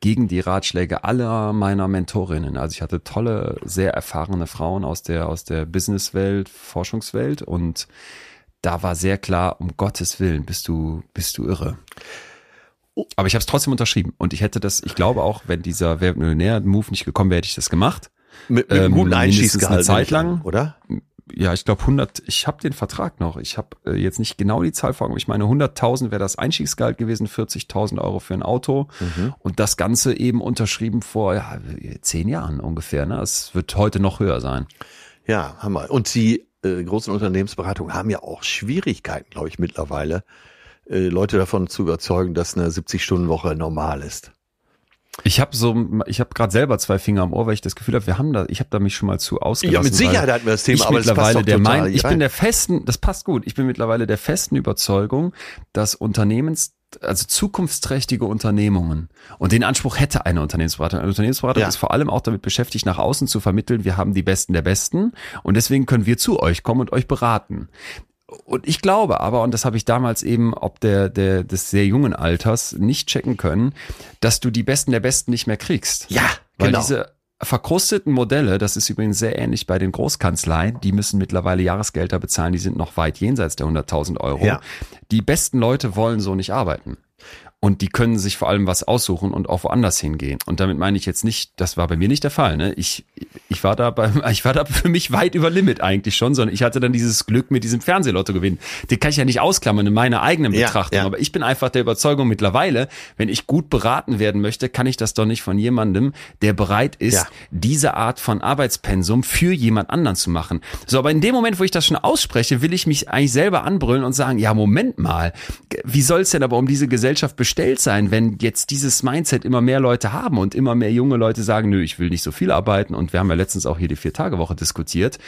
gegen die Ratschläge aller meiner Mentorinnen. Also ich hatte tolle, sehr erfahrene Frauen aus der, aus der Businesswelt, Forschungswelt und da war sehr klar, um Gottes Willen, bist du, bist du irre. Aber ich habe es trotzdem unterschrieben und ich hätte das, ich glaube auch, wenn dieser Wer Millionär-Move nicht gekommen wäre, hätte ich das gemacht. mit, mit einem ähm, guten mindestens Einschießgehalt, eine Zeit lang. oder? ja, ich glaube 100, ich habe den Vertrag noch. Ich habe äh, jetzt nicht genau die Zahl vor Augen, ich meine 100.000 wäre das Einstiegsgehalt gewesen, 40.000 Euro für ein Auto Mhm. und das Ganze eben unterschrieben vor ja, zehn Jahren ungefähr. Ne? Es wird heute noch höher sein. Ja, Hammer. Und die äh, großen Unternehmensberatungen haben ja auch Schwierigkeiten, glaube ich, mittlerweile, äh, Leute davon zu überzeugen, dass eine 70-Stunden-Woche normal ist. Ich habe so, ich habe gerade selber zwei Finger am Ohr, weil ich das Gefühl habe, wir haben da, ich habe da mich schon mal zu ausgelassen. Ja, mit Sicherheit hatten wir das Thema, aber das passt mittlerweile der total mein, ich rein. bin der festen, das passt gut. Ich bin mittlerweile der festen Überzeugung, dass Unternehmens also zukunftsträchtige Unternehmungen und den Anspruch hätte eine Unternehmensberatung. Eine Unternehmensberatung Ja. ist vor allem auch damit beschäftigt, nach außen zu vermitteln, wir haben die Besten der Besten und deswegen können wir zu euch kommen und euch beraten. Und ich glaube aber, und das habe ich damals eben ob der, der des sehr jungen Alters nicht checken können, dass du die Besten der Besten nicht mehr kriegst. Ja, Weil genau. diese verkrusteten Modelle, das ist übrigens sehr ähnlich bei den Großkanzleien, die müssen mittlerweile Jahresgelder bezahlen, die sind noch weit jenseits der 100.000 Euro. Ja. Die besten Leute wollen so nicht arbeiten. Und die können sich vor allem was aussuchen und auch woanders hingehen. Und damit meine ich jetzt nicht, das war bei mir nicht der Fall. Ne? Ich, ich war da bei, ich war da für mich weit über Limit eigentlich schon, sondern ich hatte dann dieses Glück mit diesem Fernsehlotto gewinnen. Den kann ich ja nicht ausklammern in meiner eigenen Ja, Betrachtung. ja. Aber ich bin einfach der Überzeugung mittlerweile, wenn ich gut beraten werden möchte, kann ich das doch nicht von jemandem, der bereit ist, Ja. diese Art von Arbeitspensum für jemand anderen zu machen. So, aber in dem Moment, wo ich das schon ausspreche, will ich mich eigentlich selber anbrüllen und sagen, ja, Moment mal, wie soll es denn aber um diese Gesellschaft bestellt sein, wenn jetzt dieses Mindset immer mehr Leute haben und immer mehr junge Leute sagen, nö, ich will nicht so viel arbeiten und wir haben ja letztens auch hier die Vier-Tage-Woche diskutiert.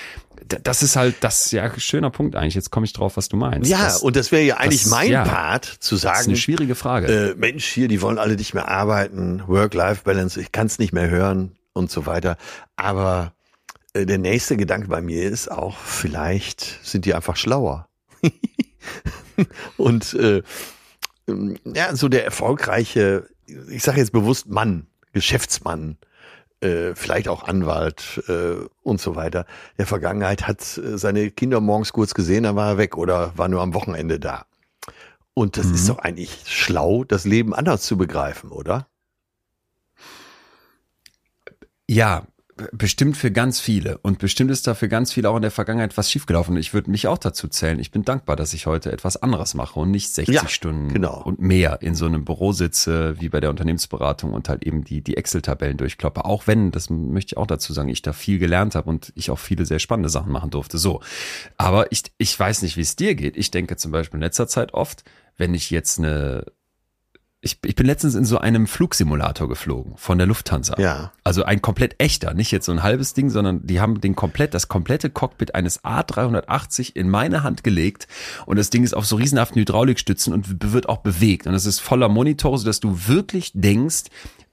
Das ist halt, das ja schöner Punkt eigentlich. Jetzt komme ich drauf, was du meinst. Ja, das, und das wäre ja eigentlich das- mein ja. Part, zu das ist sagen, eine schwierige Frage. äh, Mensch, hier, die wollen alle nicht mehr arbeiten, Work-Life-Balance, ich kann es nicht mehr hören und so weiter. Aber äh, der nächste Gedanke bei mir ist auch, vielleicht sind die einfach schlauer. und äh, ja, so der erfolgreiche, ich sage jetzt bewusst Mann, Geschäftsmann, äh, vielleicht auch Anwalt äh, und so weiter. Der Vergangenheit hat äh, seine Kinder morgens kurz gesehen, dann war er weg oder war nur am Wochenende da. Und das ist doch eigentlich schlau, das Leben anders zu begreifen, oder? Ja, bestimmt für ganz viele. Und bestimmt ist da für ganz viele auch in der Vergangenheit was schiefgelaufen. Ich würde mich auch dazu zählen. Ich bin dankbar, dass ich heute etwas anderes mache und nicht 60 Ja, Stunden genau. und mehr in so einem Büro sitze, wie bei der Unternehmensberatung und halt eben die, die Excel-Tabellen durchkloppe. Auch wenn, das möchte ich auch dazu sagen, ich da viel gelernt habe und ich auch viele sehr spannende Sachen machen durfte. So. Aber ich, ich weiß nicht, wie es dir geht. Ich denke zum Beispiel in letzter Zeit oft, wenn ich jetzt eine ich, ich bin letztens in so einem Flugsimulator geflogen von der Lufthansa. Ja. Also ein komplett echter, nicht jetzt so ein halbes Ding, sondern die haben den komplett, das komplette Cockpit eines A380 in meine Hand gelegt und das Ding ist auf so riesenhaften Hydraulikstützen und wird auch bewegt und es ist voller Monitore, sodass du wirklich denkst,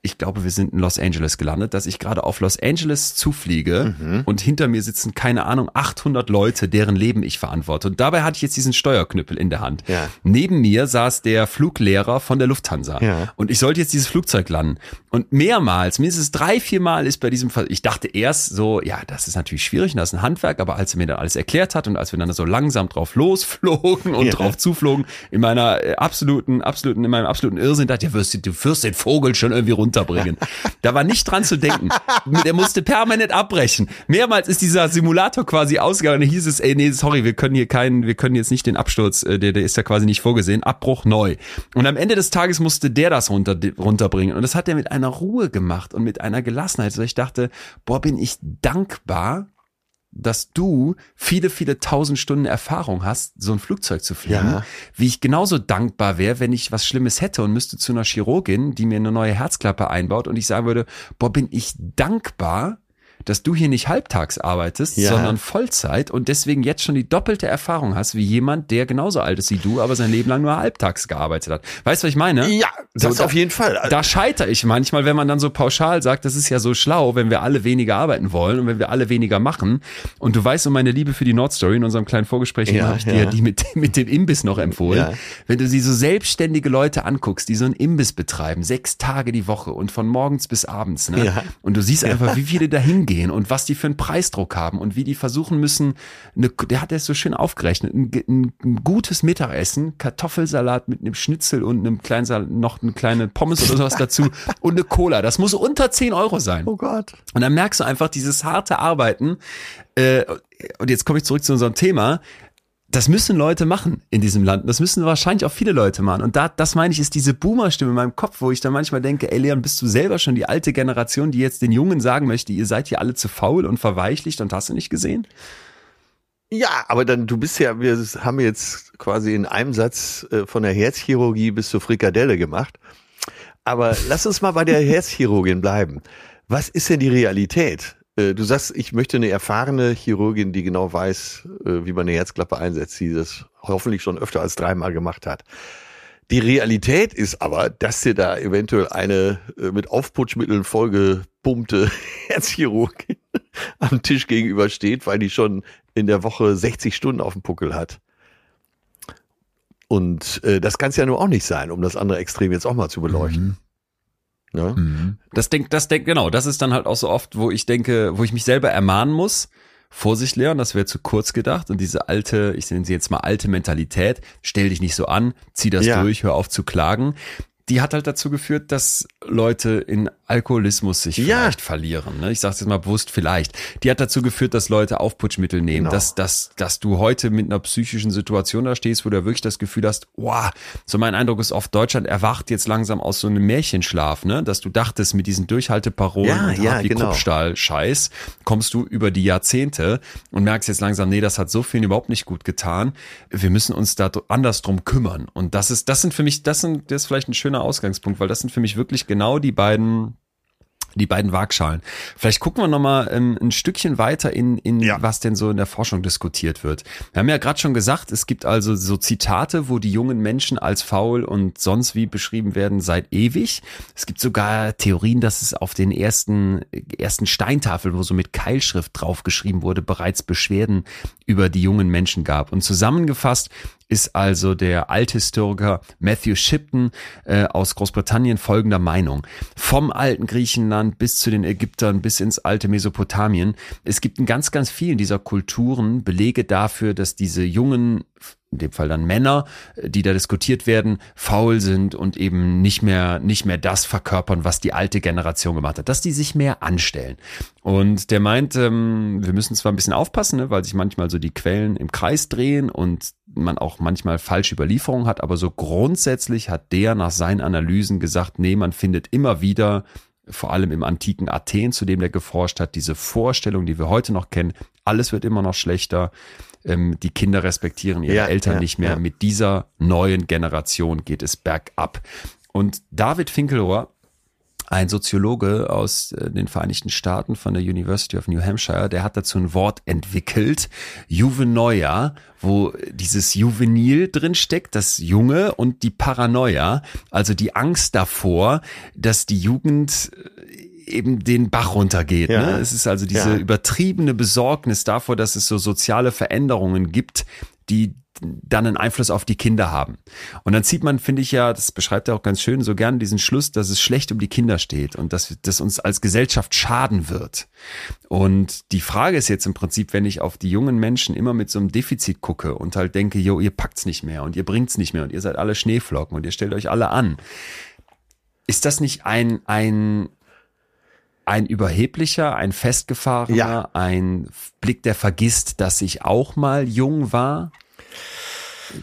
ich glaube, wir sind in Los Angeles gelandet, dass ich gerade auf Los Angeles zufliege Mhm. und hinter mir sitzen, keine Ahnung, 800 Leute, deren Leben ich verantworte. Und dabei hatte ich jetzt diesen Steuerknüppel in der Hand. Ja. Neben mir saß der Fluglehrer von der Lufthansa. Ja. Und ich sollte jetzt dieses Flugzeug landen. Und mehrmals, mindestens drei, vier Mal ist bei diesem Fall, ich dachte erst so, ja, das ist natürlich schwierig und das ist ein Handwerk, aber als er mir dann alles erklärt hat und als wir dann so langsam drauf losflogen und Ja. drauf zuflogen, in meiner äh, absoluten, absoluten, in meinem absoluten Irrsinn dachte ich, ja, wirst du, du wirst den Vogel schon irgendwie runterbringen. da war nicht dran zu denken. Der musste permanent abbrechen. Mehrmals ist dieser Simulator quasi ausgegangen. Da hieß es, ey, nee, sorry, wir können hier keinen, wir können jetzt nicht den Absturz, äh, der, der ist ja quasi nicht vorgesehen. Abbruch neu. Und am Ende des Tages musste der das runter, runterbringen. Und das hat er mit einer Ruhe gemacht und mit einer Gelassenheit. So ich dachte, boah, bin ich dankbar, dass du viele, viele tausend Stunden Erfahrung hast, so ein Flugzeug zu fliegen, Ja. wie ich genauso dankbar wäre, wenn ich was Schlimmes hätte und müsste zu einer Chirurgin, die mir eine neue Herzklappe einbaut und ich sagen würde, boah, bin ich dankbar, dass du hier nicht halbtags arbeitest, Ja. sondern Vollzeit und deswegen jetzt schon die doppelte Erfahrung hast wie jemand, der genauso alt ist wie du, aber sein Leben lang nur halbtags gearbeitet hat. Weißt du, was ich meine? Ja, das So, auf jeden Fall. Da scheitere ich manchmal, wenn man dann so pauschal sagt, das ist ja so schlau, wenn wir alle weniger arbeiten wollen und wenn wir alle weniger machen. Und du weißt um meine Liebe für die Nordstory in unserem kleinen Vorgespräch, Ja, habe ich dir ja. die mit, mit dem Imbiss noch empfohlen. Ja. Wenn du sie so selbstständige Leute anguckst, die so einen Imbiss betreiben, sechs Tage die Woche und von morgens bis abends, ne? Ja. Und du siehst einfach, wie viele da hingehen und was die für einen Preisdruck haben und wie die versuchen müssen, eine, der hat es so schön aufgerechnet, ein, ein, ein gutes Mittagessen, Kartoffelsalat mit einem Schnitzel und einem kleinen Sal noch eine kleine Pommes oder sowas dazu und eine Cola. Das muss unter 10 Euro sein. oh Gott. Und dann merkst du einfach dieses harte Arbeiten. Äh, und jetzt komme ich zurück zu unserem Thema. Das müssen Leute machen in diesem Land. Das müssen wahrscheinlich auch viele Leute machen. Und da, das meine ich, ist diese Boomer-Stimme in meinem Kopf, wo ich dann manchmal denke, ey Leon, bist du selber schon die alte Generation, die jetzt den Jungen sagen möchte, ihr seid hier alle zu faul und verweichlicht und hast du nicht gesehen? Ja, aber dann, du bist ja, wir haben jetzt quasi in einem Satz äh, von der Herzchirurgie bis zur Frikadelle gemacht. Aber lass uns mal bei der Herzchirurgin bleiben. Was ist denn die Realität? Äh, Du sagst, ich möchte eine erfahrene Chirurgin, die genau weiß, äh, wie man eine Herzklappe einsetzt, die das hoffentlich schon öfter als dreimal gemacht hat. Die Realität ist aber, dass dir da eventuell eine äh, mit Aufputschmitteln vollgepumpte Herzchirurgin am Tisch gegenüber steht, weil die schon in der Woche 60 Stunden auf dem Puckel hat. Und das kann es ja nur auch nicht sein, um das andere Extrem jetzt auch mal zu beleuchten. Ne? Das denkt, das denkt, genau, das ist dann halt auch so oft, wo ich denke, wo ich mich selber ermahnen muss. Vorsicht, Leon, das wäre zu kurz gedacht. Und diese alte, ich nenne sie jetzt mal alte Mentalität, stell dich nicht so an, zieh das Ja. durch, hör auf zu klagen. die hat halt dazu geführt, dass Leute in Alkoholismus sich Ja. vielleicht verlieren. Ne? Ich sage jetzt mal bewusst vielleicht. Die hat dazu geführt, dass Leute Aufputschmittel nehmen, Genau. dass, dass, dass du heute mit einer psychischen Situation da stehst, wo du wirklich das Gefühl hast, wow, so mein Eindruck ist oft, Deutschland erwacht jetzt langsam aus so einem Märchenschlaf, ne? dass du dachtest, mit diesen Durchhalteparolen Ja, und ja, wie genau. Kruppstahl-Scheiß kommst du über die Jahrzehnte und merkst jetzt langsam, nee, das hat so vielen überhaupt nicht gut getan. Wir müssen uns da anders drum kümmern. Und das ist, das sind für mich, das sind, das ist vielleicht ein schöner Ausgangspunkt, weil das sind für mich wirklich genau die beiden die beiden Waagschalen. Vielleicht gucken wir noch mal ähm, ein Stückchen weiter in, in Ja. was denn so in der Forschung diskutiert wird. Wir haben ja gerade schon gesagt, es gibt also so Zitate, wo die jungen Menschen als faul und sonst wie beschrieben werden seit ewig. Es gibt sogar Theorien, dass es auf den ersten, ersten Steintafeln, wo so mit Keilschrift draufgeschrieben wurde, bereits Beschwerden über die jungen Menschen gab. Und zusammengefasst ist also der Althistoriker Matthew Shipton äh, aus Großbritannien folgender Meinung. Vom alten Griechenland bis zu den Ägyptern bis ins alte Mesopotamien. Es gibt in ganz, ganz vielen dieser Kulturen Belege dafür, dass diese jungen in dem Fall dann Männer, die da diskutiert werden, faul sind und eben nicht mehr, nicht mehr das verkörpern, was die alte Generation gemacht hat, dass die sich mehr anstellen. Und der meint, ähm, wir müssen zwar ein bisschen aufpassen, ne, weil sich manchmal so die Quellen im Kreis drehen und man auch manchmal falsche Überlieferungen hat, aber so grundsätzlich hat der nach seinen Analysen gesagt, nee, man findet immer wieder vor allem im antiken Athen, zu dem der geforscht hat, diese Vorstellung, die wir heute noch kennen, alles wird immer noch schlechter, ähm, die Kinder respektieren ihre Ja, Eltern ja, nicht mehr, ja. mit dieser neuen Generation geht es bergab. Und David Finkelrohr, ein Soziologe aus äh, den Vereinigten Staaten von der University of New Hampshire, der hat dazu ein Wort entwickelt, Juvenoia, wo dieses Juvenil drin steckt, das Junge und die Paranoia, also die Angst davor, dass die Jugend äh, eben den Bach runtergeht. Ja. Ne? Es ist also diese Ja. übertriebene Besorgnis davor, dass es so soziale Veränderungen gibt, die dann einen Einfluss auf die Kinder haben. Und dann zieht man, finde ich ja, das beschreibt er auch ganz schön, so gern diesen Schluss, dass es schlecht um die Kinder steht und dass das uns als Gesellschaft schaden wird. Und die Frage ist jetzt im Prinzip, wenn ich auf die jungen Menschen immer mit so einem Defizit gucke und halt denke, jo, ihr packt's nicht mehr und ihr bringt's nicht mehr und ihr seid alle Schneeflocken und ihr stellt euch alle an. Ist das nicht ein, ein, ein überheblicher, ein festgefahrener, Ja. ein Blick, der vergisst, dass ich auch mal jung war?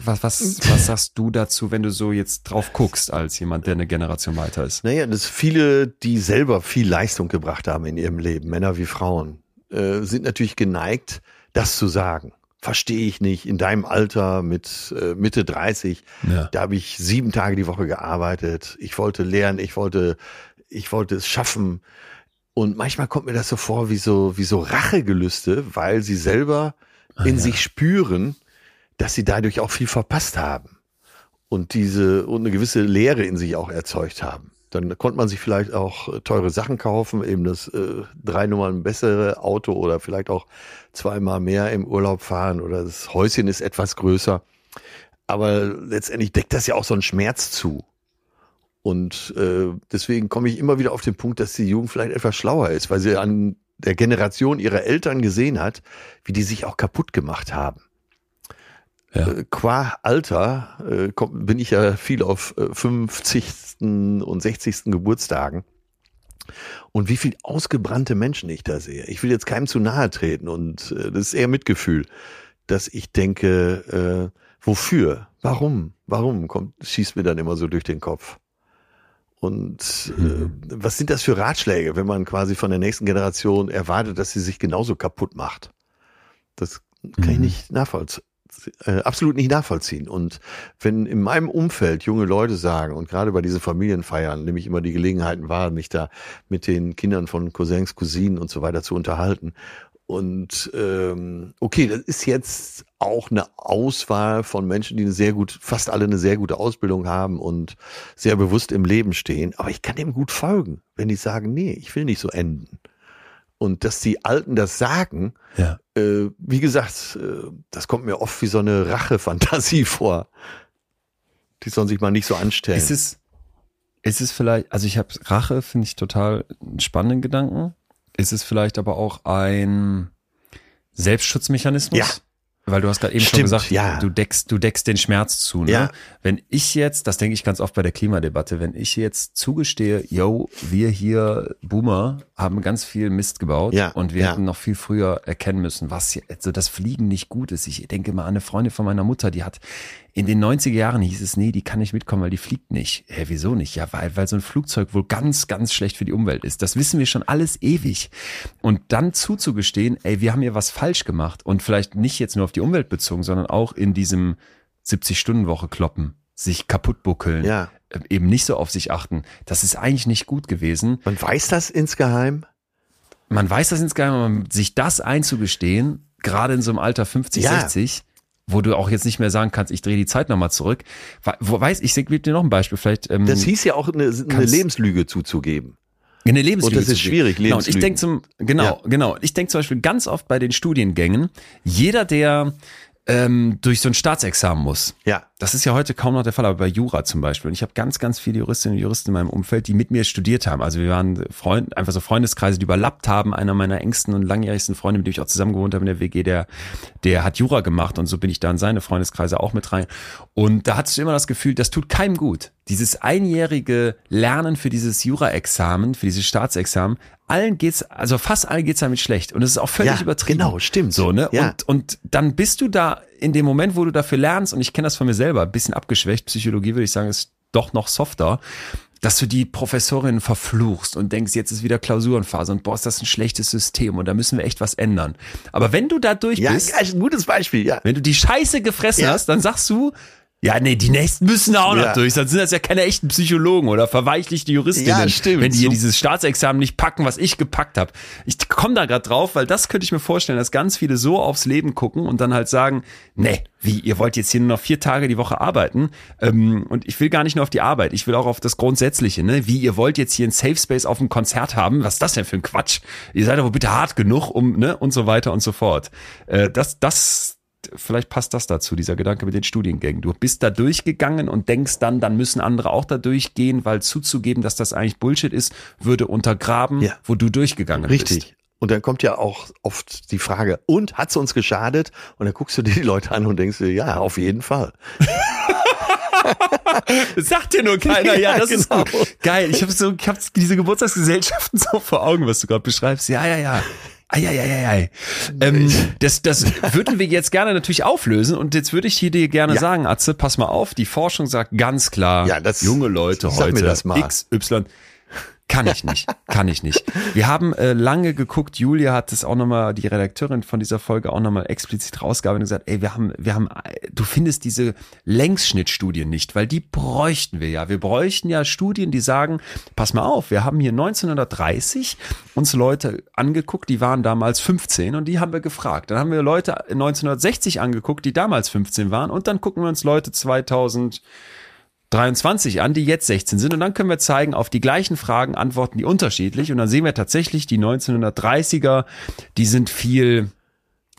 Was, was, was sagst du dazu, wenn du so jetzt drauf guckst, als jemand, der eine Generation weiter ist? Naja, das viele, die selber viel Leistung gebracht haben in ihrem Leben, Männer wie Frauen, äh, sind natürlich geneigt, das zu sagen. Verstehe ich nicht. In deinem Alter mit äh, Mitte 30, Ja. da habe ich sieben Tage die Woche gearbeitet. Ich wollte lernen, ich wollte, ich wollte es schaffen. Und manchmal kommt mir das so vor wie so, wie so Rachegelüste, weil sie selber in sich spüren, dass sie dadurch auch viel verpasst haben und diese und eine gewisse Leere in sich auch erzeugt haben. Dann konnte man sich vielleicht auch äh, teure Sachen kaufen, eben das äh, drei Nummern bessere Auto oder vielleicht auch zweimal mehr im Urlaub fahren oder das Häuschen ist etwas größer. Aber letztendlich deckt das ja auch so einen Schmerz zu. Und äh, deswegen komme ich immer wieder auf den Punkt, dass die Jugend vielleicht etwas schlauer ist, weil sie an der Generation ihrer Eltern gesehen hat, wie die sich auch kaputt gemacht haben. Ja. Äh, Qua Alter äh, komm, bin ich ja viel auf äh, 50. und 60. Geburtstagen. Und wie viel ausgebrannte Menschen ich da sehe. Ich will jetzt keinem zu nahe treten und äh, das ist eher Mitgefühl, dass ich denke, äh, wofür? Warum? Warum kommt, schießt mir dann immer so durch den Kopf? Und äh, was sind das für Ratschläge, wenn man quasi von der nächsten Generation erwartet, dass sie sich genauso kaputt macht? Das kann ich Mhm. nicht nachvollziehen. Äh, absolut nicht nachvollziehen. Und wenn in meinem Umfeld junge Leute sagen, und gerade bei diesen Familienfeiern nehme ich immer die Gelegenheiten wahr, mich da mit den Kindern von Cousins, Cousinen und so weiter zu unterhalten. Und ähm, okay, das ist jetzt auch eine Auswahl von Menschen, die eine sehr gut, fast alle eine sehr gute Ausbildung haben und sehr bewusst im Leben stehen. Aber ich kann dem gut folgen, wenn die sagen, nee, ich will nicht so enden. Und dass die Alten das sagen, Ja. äh, wie gesagt, äh, das kommt mir oft wie so eine Rachefantasie vor. Die sollen sich mal nicht so anstellen. Ist es, ist es vielleicht, also ich habe Rache, finde ich total einen spannenden Gedanken. Ist es vielleicht aber auch ein Selbstschutzmechanismus? Ja. weil du hast gerade eben schon Stimmt, gesagt, ja. du deckst, du deckst den Schmerz zu. Ne? Ja. Wenn ich jetzt, das denke ich ganz oft bei der Klimadebatte, wenn ich jetzt zugestehe, yo, wir hier Boomer haben ganz viel Mist gebaut Ja, und wir ja. hätten noch viel früher erkennen müssen, was hier, also das Fliegen nicht gut ist. Ich denke mal an eine Freundin von meiner Mutter, die hat in den 90er Jahren hieß es, nee, die kann nicht mitkommen, weil die fliegt nicht. Hä, wieso nicht? Ja, weil, weil so ein Flugzeug wohl ganz, ganz schlecht für die Umwelt ist. Das wissen wir schon alles ewig. Und dann zuzugestehen, ey, wir haben hier was falsch gemacht und vielleicht nicht jetzt nur auf die Umwelt bezogen, sondern auch in diesem 70-Stunden-Woche kloppen, sich kaputt buckeln, Ja. äh, eben nicht so auf sich achten. Das ist eigentlich nicht gut gewesen. Man weiß das insgeheim. Man weiß das insgeheim, aber sich das einzugestehen, gerade in so einem Alter 50, Ja. 60, wo du auch jetzt nicht mehr sagen kannst, ich drehe die Zeit nochmal zurück. Wo weiß ich, gebe dir noch ein Beispiel, vielleicht ähm, Das hieß ja auch eine, eine Lebenslüge zuzugeben. eine Lebenslüge. Und das ist schwierig, Genau, und ich Lebenslügen. denke zum genau, Ja. genau. Ich denke zum Beispiel ganz oft bei den Studiengängen, jeder, der ähm, durch so ein Staatsexamen muss, Ja. das ist ja heute kaum noch der Fall, aber bei Jura zum Beispiel. Und ich habe ganz, ganz viele Juristinnen und Juristen in meinem Umfeld, die mit mir studiert haben. Also wir waren Freund, einfach so Freundeskreise, die überlappt haben. Einer meiner engsten und langjährigsten Freunde, mit dem ich auch zusammen gewohnt habe in der WG, der, der hat Jura gemacht und so bin ich da in seine Freundeskreise auch mit rein. Und da hattest du immer das Gefühl, das tut keinem gut. Dieses einjährige Lernen für dieses Jura-Examen, für dieses Staatsexamen, allen geht's, also fast allen geht's damit schlecht. Und es ist auch völlig Ja, übertrieben. genau, stimmt. So, ne? Ja. Und, und dann bist du da in dem Moment, wo du dafür lernst, und ich kenne das von mir selber, ein bisschen abgeschwächt, Psychologie würde ich sagen, ist doch noch softer, dass du die Professorin verfluchst und denkst, jetzt ist wieder Klausurenphase und boah, ist das ein schlechtes System und da müssen wir echt was ändern. Aber wenn du da durch Ja, bist, ja, ist ein gutes Beispiel, ja. wenn du die Scheiße gefressen Ja. hast, dann sagst du, ja, nee, die nächsten müssen da auch noch Ja. durch. Dann sind das ja keine echten Psychologen oder verweichlichte Juristinnen, Ja, stimmt. wenn die hier dieses Staatsexamen nicht packen, was ich gepackt habe. Ich komme da gerade drauf, weil das könnte ich mir vorstellen, dass ganz viele so aufs Leben gucken und dann halt sagen, nee, wie, ihr wollt jetzt hier nur noch vier Tage die Woche arbeiten ähm, und ich will gar nicht nur auf die Arbeit, ich will auch auf das Grundsätzliche, ne? Wie, ihr wollt jetzt hier ein Safe Space auf dem Konzert haben, was ist das denn für ein Quatsch? Ihr seid aber bitte hart genug, um, ne? Und so weiter und so fort. Äh, das, das vielleicht passt das dazu, dieser Gedanke mit den Studiengängen. Du bist da durchgegangen und denkst dann, dann müssen andere auch da durchgehen, weil zuzugeben, dass das eigentlich Bullshit ist, würde untergraben, Ja. wo du durchgegangen bist. Richtig. Und dann kommt ja auch oft die Frage, und hat's uns geschadet? Und dann guckst du dir die Leute an und denkst dir, ja, auf jeden Fall. Sagt dir nur keiner. Ja, Ja, das genau. ist gut. Geil. Ich habe so, ich hab diese Geburtstagsgesellschaften so vor Augen, was du gerade beschreibst. Ja, ja, ja. Eieieiei. Ähm, das, das würden wir jetzt gerne natürlich auflösen und jetzt würde ich hier dir gerne Ja. sagen, Atze, pass mal auf, die Forschung sagt ganz klar, Ja, das- junge Leute sag mir heute, das mal. XY, kann ich nicht, kann ich nicht. Wir haben äh, lange geguckt, Julia hat es auch nochmal, die Redakteurin von dieser Folge auch nochmal explizit rausgearbeitet und gesagt, ey, wir haben, wir haben, du findest diese Längsschnittstudien nicht, weil die bräuchten wir ja. Wir bräuchten ja Studien, die sagen, pass mal auf, wir haben hier 1930 uns Leute angeguckt, die waren damals 15 und die haben wir gefragt. Dann haben wir Leute 1960 angeguckt, die damals 15 waren und dann gucken wir uns Leute 2000 23 an, die jetzt 16 sind. Und dann können wir zeigen, auf die gleichen Fragen antworten die unterschiedlich. Und dann sehen wir tatsächlich, die 1930er, die sind viel,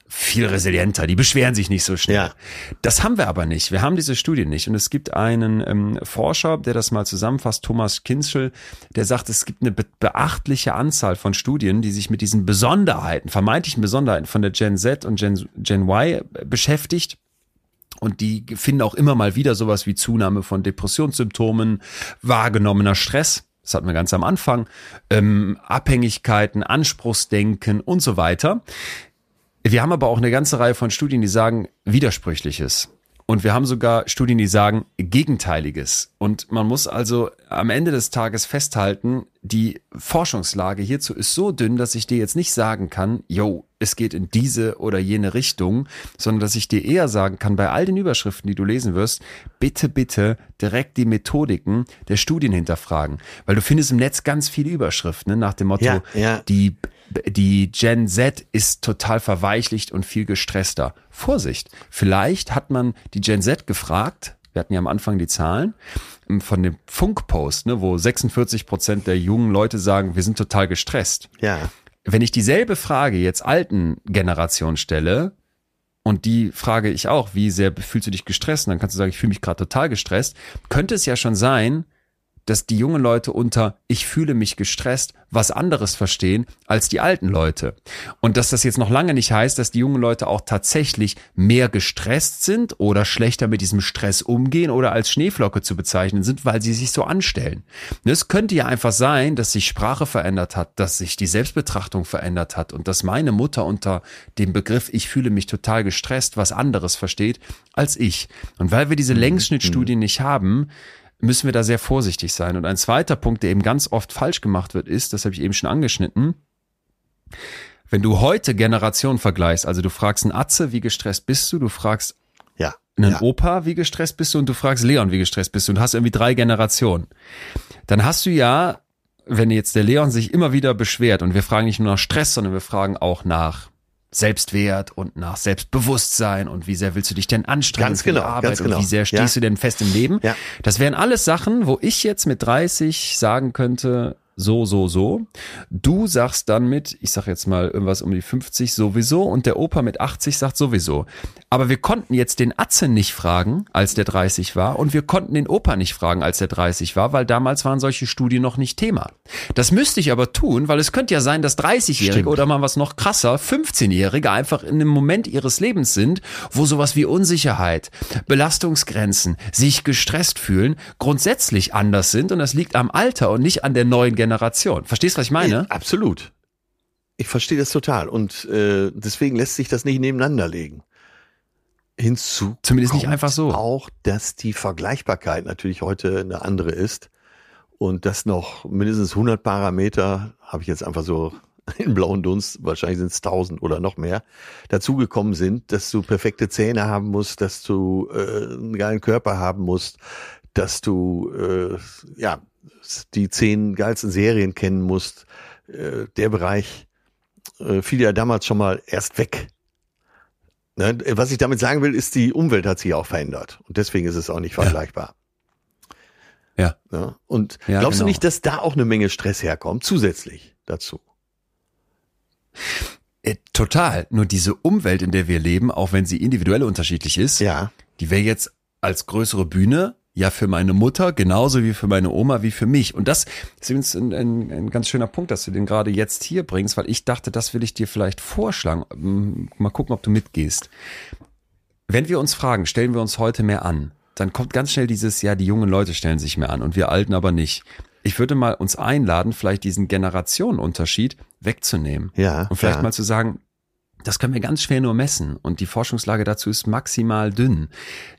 viel resilienter. Die beschweren sich nicht so schnell. Ja. Das haben wir aber nicht. Wir haben diese Studie nicht. Und es gibt einen ähm, Forscher, der das mal zusammenfasst, Thomas Kinschel, der sagt, es gibt eine be beachtliche Anzahl von Studien, die sich mit diesen Besonderheiten, vermeintlichen Besonderheiten von der Gen Z und Gen, Gen Y beschäftigt. Und die finden auch immer mal wieder sowas wie Zunahme von Depressionssymptomen, wahrgenommener Stress, das hatten wir ganz am Anfang, ähm, Abhängigkeiten, Anspruchsdenken und so weiter. Wir haben aber auch eine ganze Reihe von Studien, die sagen Widersprüchliches. Und wir haben sogar Studien, die sagen Gegenteiliges. Und man muss also am Ende des Tages festhalten, die Forschungslage hierzu ist so dünn, dass ich dir jetzt nicht sagen kann, yo, es geht in diese oder jene Richtung, sondern dass ich dir eher sagen kann, bei all den Überschriften, die du lesen wirst, bitte, bitte direkt die Methodiken der Studien hinterfragen. Weil du findest im Netz ganz viele Überschriften ne, nach dem Motto, Ja, ja. die die Gen Z ist total verweichlicht und viel gestresster. Vorsicht, vielleicht hat man die Gen Z gefragt, wir hatten ja am Anfang die Zahlen ähm, von dem Funkpost, ne, wo 46 Prozent der jungen Leute sagen, wir sind total gestresst. Ja. Wenn ich dieselbe Frage jetzt alten Generation stelle, und die frage ich auch, wie sehr fühlst du dich gestresst? Und dann kannst du sagen, ich fühle mich gerade total gestresst. Könnte es ja schon sein, dass die jungen Leute unter ich fühle mich gestresst was anderes verstehen als die alten Leute. Und dass das jetzt noch lange nicht heißt, dass die jungen Leute auch tatsächlich mehr gestresst sind oder schlechter mit diesem Stress umgehen oder als Schneeflocke zu bezeichnen sind, weil sie sich so anstellen. Es könnte ja einfach sein, dass sich Sprache verändert hat, dass sich die Selbstbetrachtung verändert hat und dass meine Mutter unter dem Begriff ich fühle mich total gestresst was anderes versteht als ich. Und weil wir diese mhm. Längsschnittstudien nicht haben, müssen wir da sehr vorsichtig sein. Und ein zweiter Punkt, der eben ganz oft falsch gemacht wird, ist, das habe ich eben schon angeschnitten, wenn du heute Generationen vergleichst, also du fragst einen Atze, wie gestresst bist du, du fragst ja, einen ja. Opa, wie gestresst bist du und du fragst Leon, wie gestresst bist du und hast irgendwie drei Generationen, dann hast du ja, wenn jetzt der Leon sich immer wieder beschwert und wir fragen nicht nur nach Stress, sondern wir fragen auch nach Selbstwert und nach Selbstbewusstsein und wie sehr willst du dich denn anstrengen ganz genau, für die Arbeit ganz genau. und wie sehr stehst ja. du denn fest im Leben? Ja. Das wären alles Sachen, wo ich jetzt mit 30 sagen könnte, so, so, so. Du sagst dann mit, ich sag jetzt mal irgendwas um die 50 sowieso und der Opa mit 80 sagt sowieso. Aber wir konnten jetzt den Atze nicht fragen, als der 30 war und wir konnten den Opa nicht fragen, als der 30 war, weil damals waren solche Studien noch nicht Thema. Das müsste ich aber tun, weil es könnte ja sein, dass 30-Jährige oder mal was noch krasser, 15-Jährige einfach in einem Moment ihres Lebens sind, wo sowas wie Unsicherheit, Belastungsgrenzen, sich gestresst fühlen, grundsätzlich anders sind und das liegt am Alter und nicht an der neuen Generation Generation. Verstehst du, was ich meine? Nee, absolut. Ich verstehe das total. Und äh, deswegen lässt sich das nicht nebeneinander legen. Hinzu. Zumindest nicht einfach so. Auch, dass die Vergleichbarkeit natürlich heute eine andere ist. Und dass noch mindestens 100 Parameter, habe ich jetzt einfach so in blauen Dunst, wahrscheinlich sind es 1000 oder noch mehr, dazugekommen sind, dass du perfekte Zähne haben musst, dass du äh, einen geilen Körper haben musst, dass du äh, ja die zehn geilsten Serien kennen musst, äh, der Bereich äh, fiel ja damals schon mal erst weg. Ne? Was ich damit sagen will, ist, die Umwelt hat sich auch verändert. Und deswegen ist es auch nicht vergleichbar. Ja. ja. Ne? Und ja, glaubst genau. du nicht, dass da auch eine Menge Stress herkommt, zusätzlich dazu? Äh, total. Nur diese Umwelt, in der wir leben, auch wenn sie individuell unterschiedlich ist, ja. die wäre jetzt als größere Bühne ja für meine Mutter genauso wie für meine Oma wie für mich. Und das ist übrigens ein, ein, ein ganz schöner Punkt, dass du den gerade jetzt hier bringst, weil ich dachte, das will ich dir vielleicht vorschlagen. Mal gucken, ob du mitgehst. Wenn wir uns fragen, stellen wir uns heute mehr an, dann kommt ganz schnell dieses, ja, die jungen Leute stellen sich mehr an und wir Alten aber nicht. Ich würde mal uns einladen, vielleicht diesen Generationenunterschied wegzunehmen. Ja. Und vielleicht ja. mal zu sagen, das können wir ganz schwer nur messen und die Forschungslage dazu ist maximal dünn.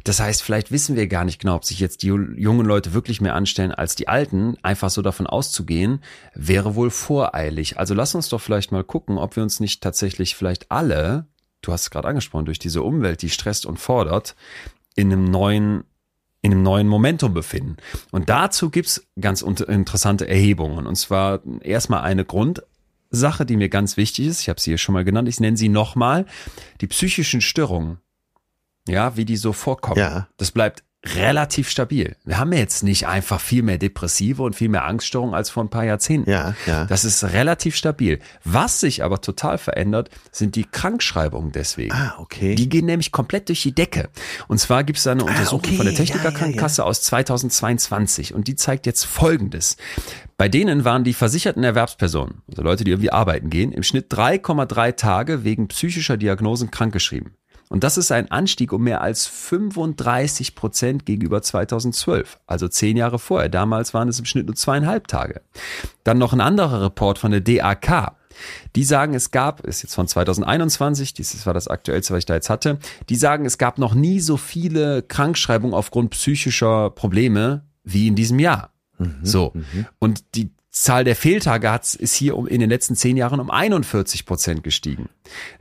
Das heißt, vielleicht wissen wir gar nicht genau, ob sich jetzt die jungen Leute wirklich mehr anstellen als die alten. Einfach so davon auszugehen, wäre wohl voreilig. Also lass uns doch vielleicht mal gucken, ob wir uns nicht tatsächlich vielleicht alle, du hast es gerade angesprochen, durch diese Umwelt, die stresst und fordert, in einem neuen in einem neuen Momentum befinden. Und dazu gibt's ganz interessante Erhebungen. Und zwar erstmal eine Grund, Sache, die mir ganz wichtig ist, ich habe sie hier schon mal genannt, ich nenne sie nochmal, die psychischen Störungen, ja, wie die so vorkommen. Ja. Das bleibt relativ stabil. Wir haben jetzt nicht einfach viel mehr Depressive und viel mehr Angststörungen als vor ein paar Jahrzehnten. Ja, ja. Das ist relativ stabil. Was sich aber total verändert, sind die Krankschreibungen deswegen. Ah, okay. Die gehen nämlich komplett durch die Decke. Und zwar gibt es eine Untersuchung okay. von der Ja, ja, Technikerkrankenkasse aus 2022 und die zeigt jetzt Folgendes. Bei denen waren die versicherten Erwerbspersonen, also Leute, die irgendwie arbeiten gehen, im Schnitt 3,3 Tage wegen psychischer Diagnosen krankgeschrieben. Und das ist ein Anstieg um mehr als 35 Prozent gegenüber 2012, also zehn Jahre vorher. Damals waren es im Schnitt nur zweieinhalb Tage. Dann noch ein anderer Report von der DAK. Die sagen, es gab, ist jetzt von 2021, dieses war das aktuellste, was ich da jetzt hatte, die sagen, es gab noch nie so viele Krankschreibungen aufgrund psychischer Probleme wie in diesem Jahr. Mhm, So. Und die Zahl der Fehltage hat, ist hier um, in den letzten zehn Jahren um 41 Prozent gestiegen.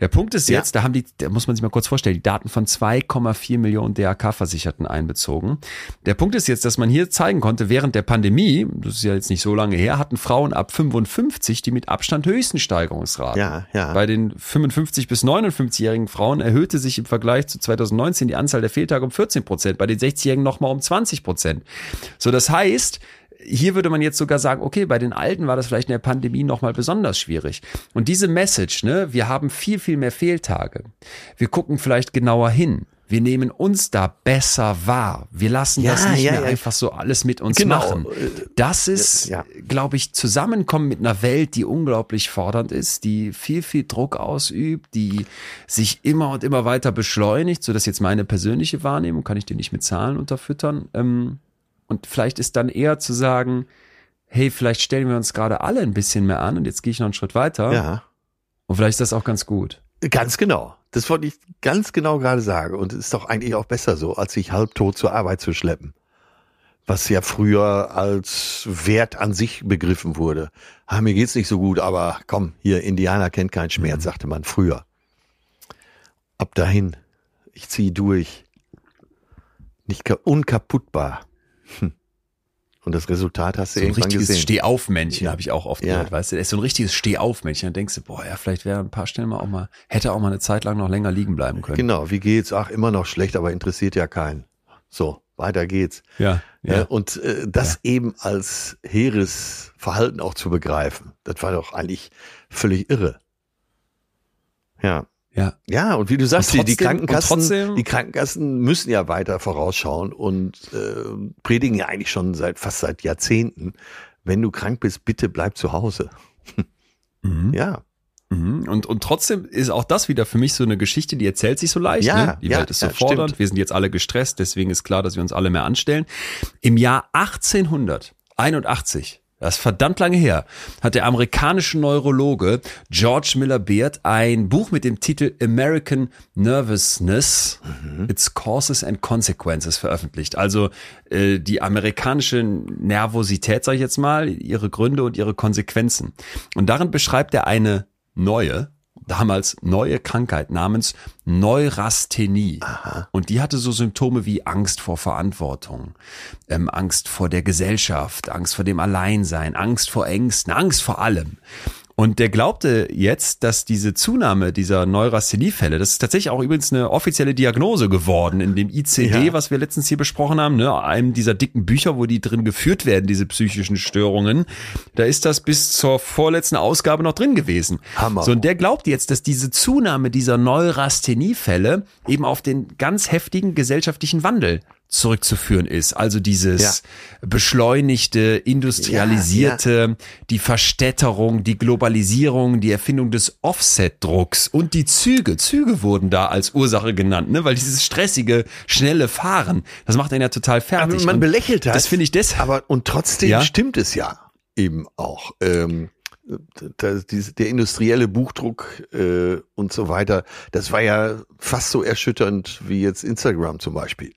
Der Punkt ist jetzt, Ja. da haben die, da muss man sich mal kurz vorstellen, die Daten von 2,4 Millionen DRK-Versicherten einbezogen. Der Punkt ist jetzt, dass man hier zeigen konnte, während der Pandemie, das ist ja jetzt nicht so lange her, hatten Frauen ab 55 die mit Abstand höchsten Steigerungsraten. Ja, ja. Bei den 55 bis 59-jährigen Frauen erhöhte sich im Vergleich zu 2019 die Anzahl der Fehltage um 14 Prozent, bei den 60-jährigen nochmal um 20 Prozent. So, das heißt, hier würde man jetzt sogar sagen, okay, bei den Alten war das vielleicht in der Pandemie nochmal besonders schwierig. Und diese Message, ne, wir haben viel, viel mehr Fehltage. Wir gucken vielleicht genauer hin. Wir nehmen uns da besser wahr. Wir lassen Ja, das nicht ja, mehr ja. einfach so alles mit uns Genau. machen. Das ist, glaube ich, Zusammenkommen mit einer Welt, die unglaublich fordernd ist, die viel, viel Druck ausübt, die sich immer und immer weiter beschleunigt. So, das ist jetzt meine persönliche Wahrnehmung, kann ich dir nicht mit Zahlen unterfüttern. Ähm, und vielleicht ist dann eher zu sagen, hey, vielleicht stellen wir uns gerade alle ein bisschen mehr an und jetzt gehe ich noch einen Schritt weiter. Ja. Und vielleicht ist das auch ganz gut. Ganz genau. Das wollte ich ganz genau gerade sagen. Und es ist doch eigentlich auch besser so, als sich halbtot zur Arbeit zu schleppen. Was ja früher als Wert an sich begriffen wurde. Ah, mir geht's nicht so gut, aber komm, hier, Indianer kennt keinen Schmerz, sagte man früher. Ab dahin. Ich zieh durch. Nicht ka- unkaputtbar. Hm. Und das Resultat hast du So ein irgendwann richtiges gesehen. Steh-auf-Männchen habe ich auch oft Ja. gehört, weißt du? Er ist so ein richtiges Steh-auf-Männchen. Dann denkst du, boah, ja, vielleicht wäre ein paar Stellen mal auch mal, hätte auch mal eine Zeit lang noch länger liegen bleiben können. Genau, wie geht's? Ach, immer noch schlecht, aber interessiert ja keinen. So, weiter geht's. Ja, Ja. ja. und äh, das eben als hehres Verhalten auch zu begreifen, das war doch eigentlich völlig irre. Ja. Ja. Ja, und wie du sagst, die, die trotzdem- und Krankenkassen, die Krankenkassen müssen ja weiter vorausschauen und äh, predigen ja eigentlich schon seit fast seit Jahrzehnten, wenn du krank bist, bitte bleib zu Hause. Mhm. Ja, Mhm. Und, und trotzdem ist auch das wieder für mich so eine Geschichte, die erzählt sich so leicht. Ja, ne? Die ja, Welt ist so ja, fordernd, stimmt. wir sind jetzt alle gestresst, deswegen ist klar, dass wir uns alle mehr anstellen. Im Jahr 1881, das ist verdammt lange her, hat der amerikanische Neurologe George Miller Beard ein Buch mit dem Titel American Nervousness, Mhm. Its Causes and Consequences veröffentlicht. Also äh, die amerikanische Nervosität, sage ich jetzt mal, ihre Gründe und ihre Konsequenzen. Und darin beschreibt er eine neue, damals neue Krankheit namens Neurasthenie. Und die hatte so Symptome wie Angst vor Verantwortung, ähm, Angst vor der Gesellschaft, Angst vor dem Alleinsein, Angst vor Ängsten, Angst vor allem. Und der glaubte jetzt, dass diese Zunahme dieser Neurasthenie-Fälle, das ist tatsächlich auch übrigens eine offizielle Diagnose geworden in dem ICD, Ja. was wir letztens hier besprochen haben, ne, einem dieser dicken Bücher, wo die drin geführt werden, diese psychischen Störungen. Da ist das bis zur vorletzten Ausgabe noch drin gewesen. Hammer. So, und der glaubt jetzt, dass diese Zunahme dieser Neurasthenie-Fälle eben auf den ganz heftigen gesellschaftlichen Wandel zurückzuführen ist. Also dieses Ja. beschleunigte, industrialisierte, die Verstädterung, die Globalisierung, die Erfindung des Offset-Drucks und die Züge. Züge wurden da als Ursache genannt, ne? weil dieses stressige, schnelle Fahren, das macht einen ja total fertig. man Und belächelt das. Das finde ich deshalb. Aber und trotzdem Ja? stimmt es ja eben auch. Ähm, der industrielle Buchdruck äh, und so weiter, das war ja fast so erschütternd wie jetzt Instagram zum Beispiel.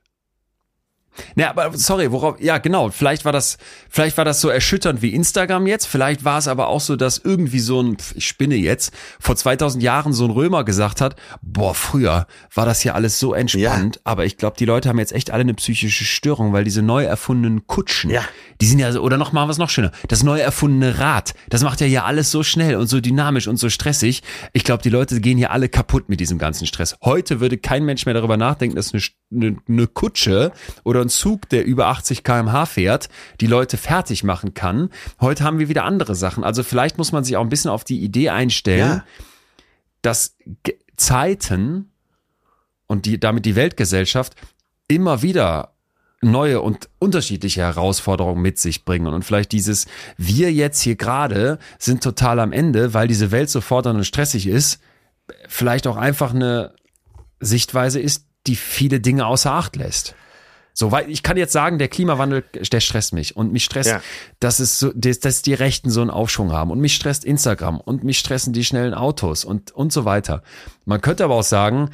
Ne, aber sorry, worauf, ja genau, vielleicht war das, vielleicht war das so erschütternd wie Instagram jetzt, vielleicht war es aber auch so, dass irgendwie so ein, ich spinne jetzt, vor 2000 Jahren so ein Römer gesagt hat, boah, früher war das ja alles so entspannt, aber ich glaube, die Leute haben jetzt echt alle eine psychische Störung, weil diese neu erfundenen Kutschen, Ja. die sind ja so, oder noch mal was noch schöner, das neu erfundene Rad, das macht ja hier alles so schnell und so dynamisch und so stressig. Ich glaube, die Leute gehen hier alle kaputt mit diesem ganzen Stress. Heute würde kein Mensch mehr darüber nachdenken, dass eine, eine, eine Kutsche oder ein Zug, der über 80 kmh fährt, die Leute fertig machen kann. Heute haben wir wieder andere Sachen. Also vielleicht muss man sich auch ein bisschen auf die Idee einstellen, Ja. dass Zeiten und die, damit die Weltgesellschaft immer wieder neue und unterschiedliche Herausforderungen mit sich bringen. Und vielleicht dieses, wir jetzt hier gerade sind total am Ende, weil diese Welt so fordernd und stressig ist, vielleicht auch einfach eine Sichtweise ist, die viele Dinge außer Acht lässt. So, weil ich kann jetzt sagen, der Klimawandel, der stresst mich und mich stresst, Ja. dass es so, dass, dass die Rechten so einen Aufschwung haben und mich stresst Instagram und mich stressen die schnellen Autos und und so weiter. Man könnte aber auch sagen,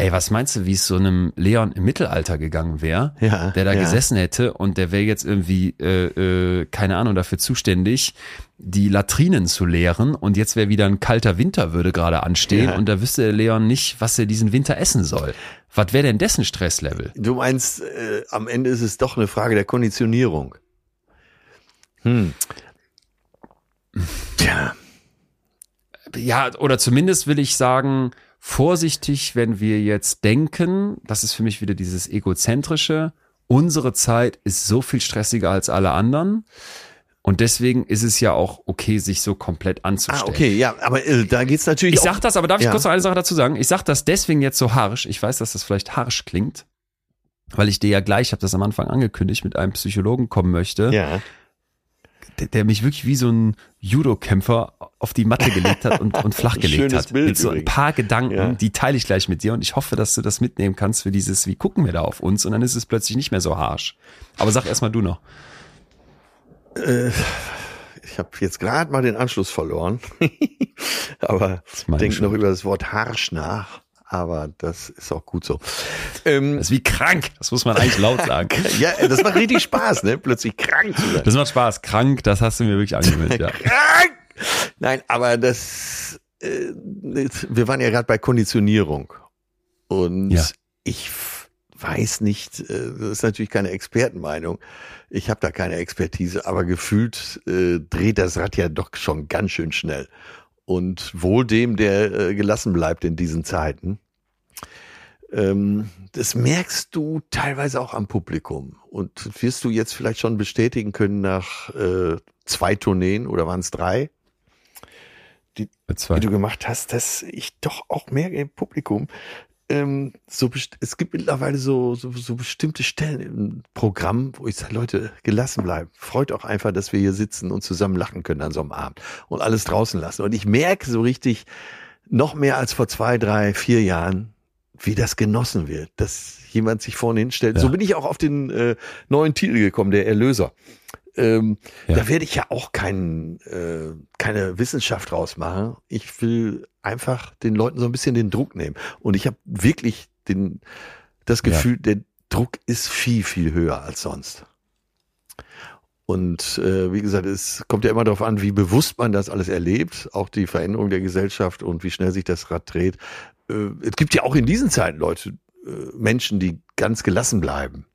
ey, was meinst du, wie es so einem Leon im Mittelalter gegangen wäre, Ja, der da ja. gesessen hätte und der wäre jetzt irgendwie äh, äh, keine Ahnung dafür zuständig, die Latrinen zu leeren und jetzt wäre wieder ein kalter Winter würde gerade anstehen Ja. und da wüsste der Leon nicht, was er diesen Winter essen soll. Was wäre denn dessen Stresslevel? Du meinst, äh, am Ende ist es doch eine Frage der Konditionierung. Hm. Tja, ja, oder zumindest will ich sagen, vorsichtig, wenn wir jetzt denken, das ist für mich wieder dieses egozentrische, unsere Zeit ist so viel stressiger als alle anderen. Und deswegen ist es ja auch okay, sich so komplett anzustellen. Ah, okay, ja, aber äh, da geht's natürlich Ich sag das, aber darf ich Ja. kurz noch eine Sache dazu sagen? Ich sag das deswegen jetzt so harsch. Ich weiß, dass das vielleicht harsch klingt, weil ich dir ja gleich, ich habe das am Anfang angekündigt, mit einem Psychologen kommen möchte, ja. Der, der mich wirklich wie so ein Judo-Kämpfer auf die Matte gelegt hat und, und flachgelegt Schönes hat. Bild mit so ein übrigens. paar Gedanken, Ja. die teile ich gleich mit dir und ich hoffe, dass du das mitnehmen kannst für dieses, wie gucken wir da auf uns und dann ist es plötzlich nicht mehr so harsch. Aber sag erstmal du noch. Ich habe jetzt gerade mal den Anschluss verloren. aber denk noch Schuld. über das Wort harsch nach. Aber das ist auch gut so. Ähm, Das ist wie krank. Das muss man eigentlich laut sagen. ja, das macht richtig Spaß, ne? Plötzlich krank zu sein. Das macht Spaß. Krank, das hast du mir wirklich angewöhnt, ja. Krank! Nein, aber das, äh, wir waren ja gerade bei Konditionierung. Und Ja. ich weiß nicht, äh, das ist natürlich keine Expertenmeinung. Ich habe da keine Expertise, aber gefühlt äh, dreht das Rad ja doch schon ganz schön schnell. Und wohl dem, der äh, gelassen bleibt in diesen Zeiten. Ähm, das merkst du teilweise auch am Publikum. Und wirst du jetzt vielleicht schon bestätigen können nach äh, zwei Tourneen oder waren es drei, Mit zwei. die du gemacht hast, dass ich doch auch mehr im Publikum ähm, so es gibt mittlerweile so, so, so bestimmte Stellen im Programm, wo ich sage, Leute, gelassen bleiben. Freut auch einfach, dass wir hier sitzen und zusammen lachen können an so einem Abend und alles draußen lassen. Und ich merke so richtig, noch mehr als vor zwei, drei, vier Jahren, wie das genossen wird, dass jemand sich vorne hinstellt. Ja. So bin ich auch auf den äh, neuen Titel gekommen, der Erlöser. Ähm, Ja. Da werde ich ja auch kein, äh, keine Wissenschaft draus machen. Ich will einfach den Leuten so ein bisschen den Druck nehmen. Und ich habe wirklich den, das Ja. Gefühl, der Druck ist viel, viel höher als sonst. Und äh, wie gesagt, es kommt ja immer darauf an, wie bewusst man das alles erlebt, auch die Veränderung der Gesellschaft und wie schnell sich das Rad dreht. Äh, es gibt ja auch in diesen Zeiten Leute, äh, Menschen, die ganz gelassen bleiben.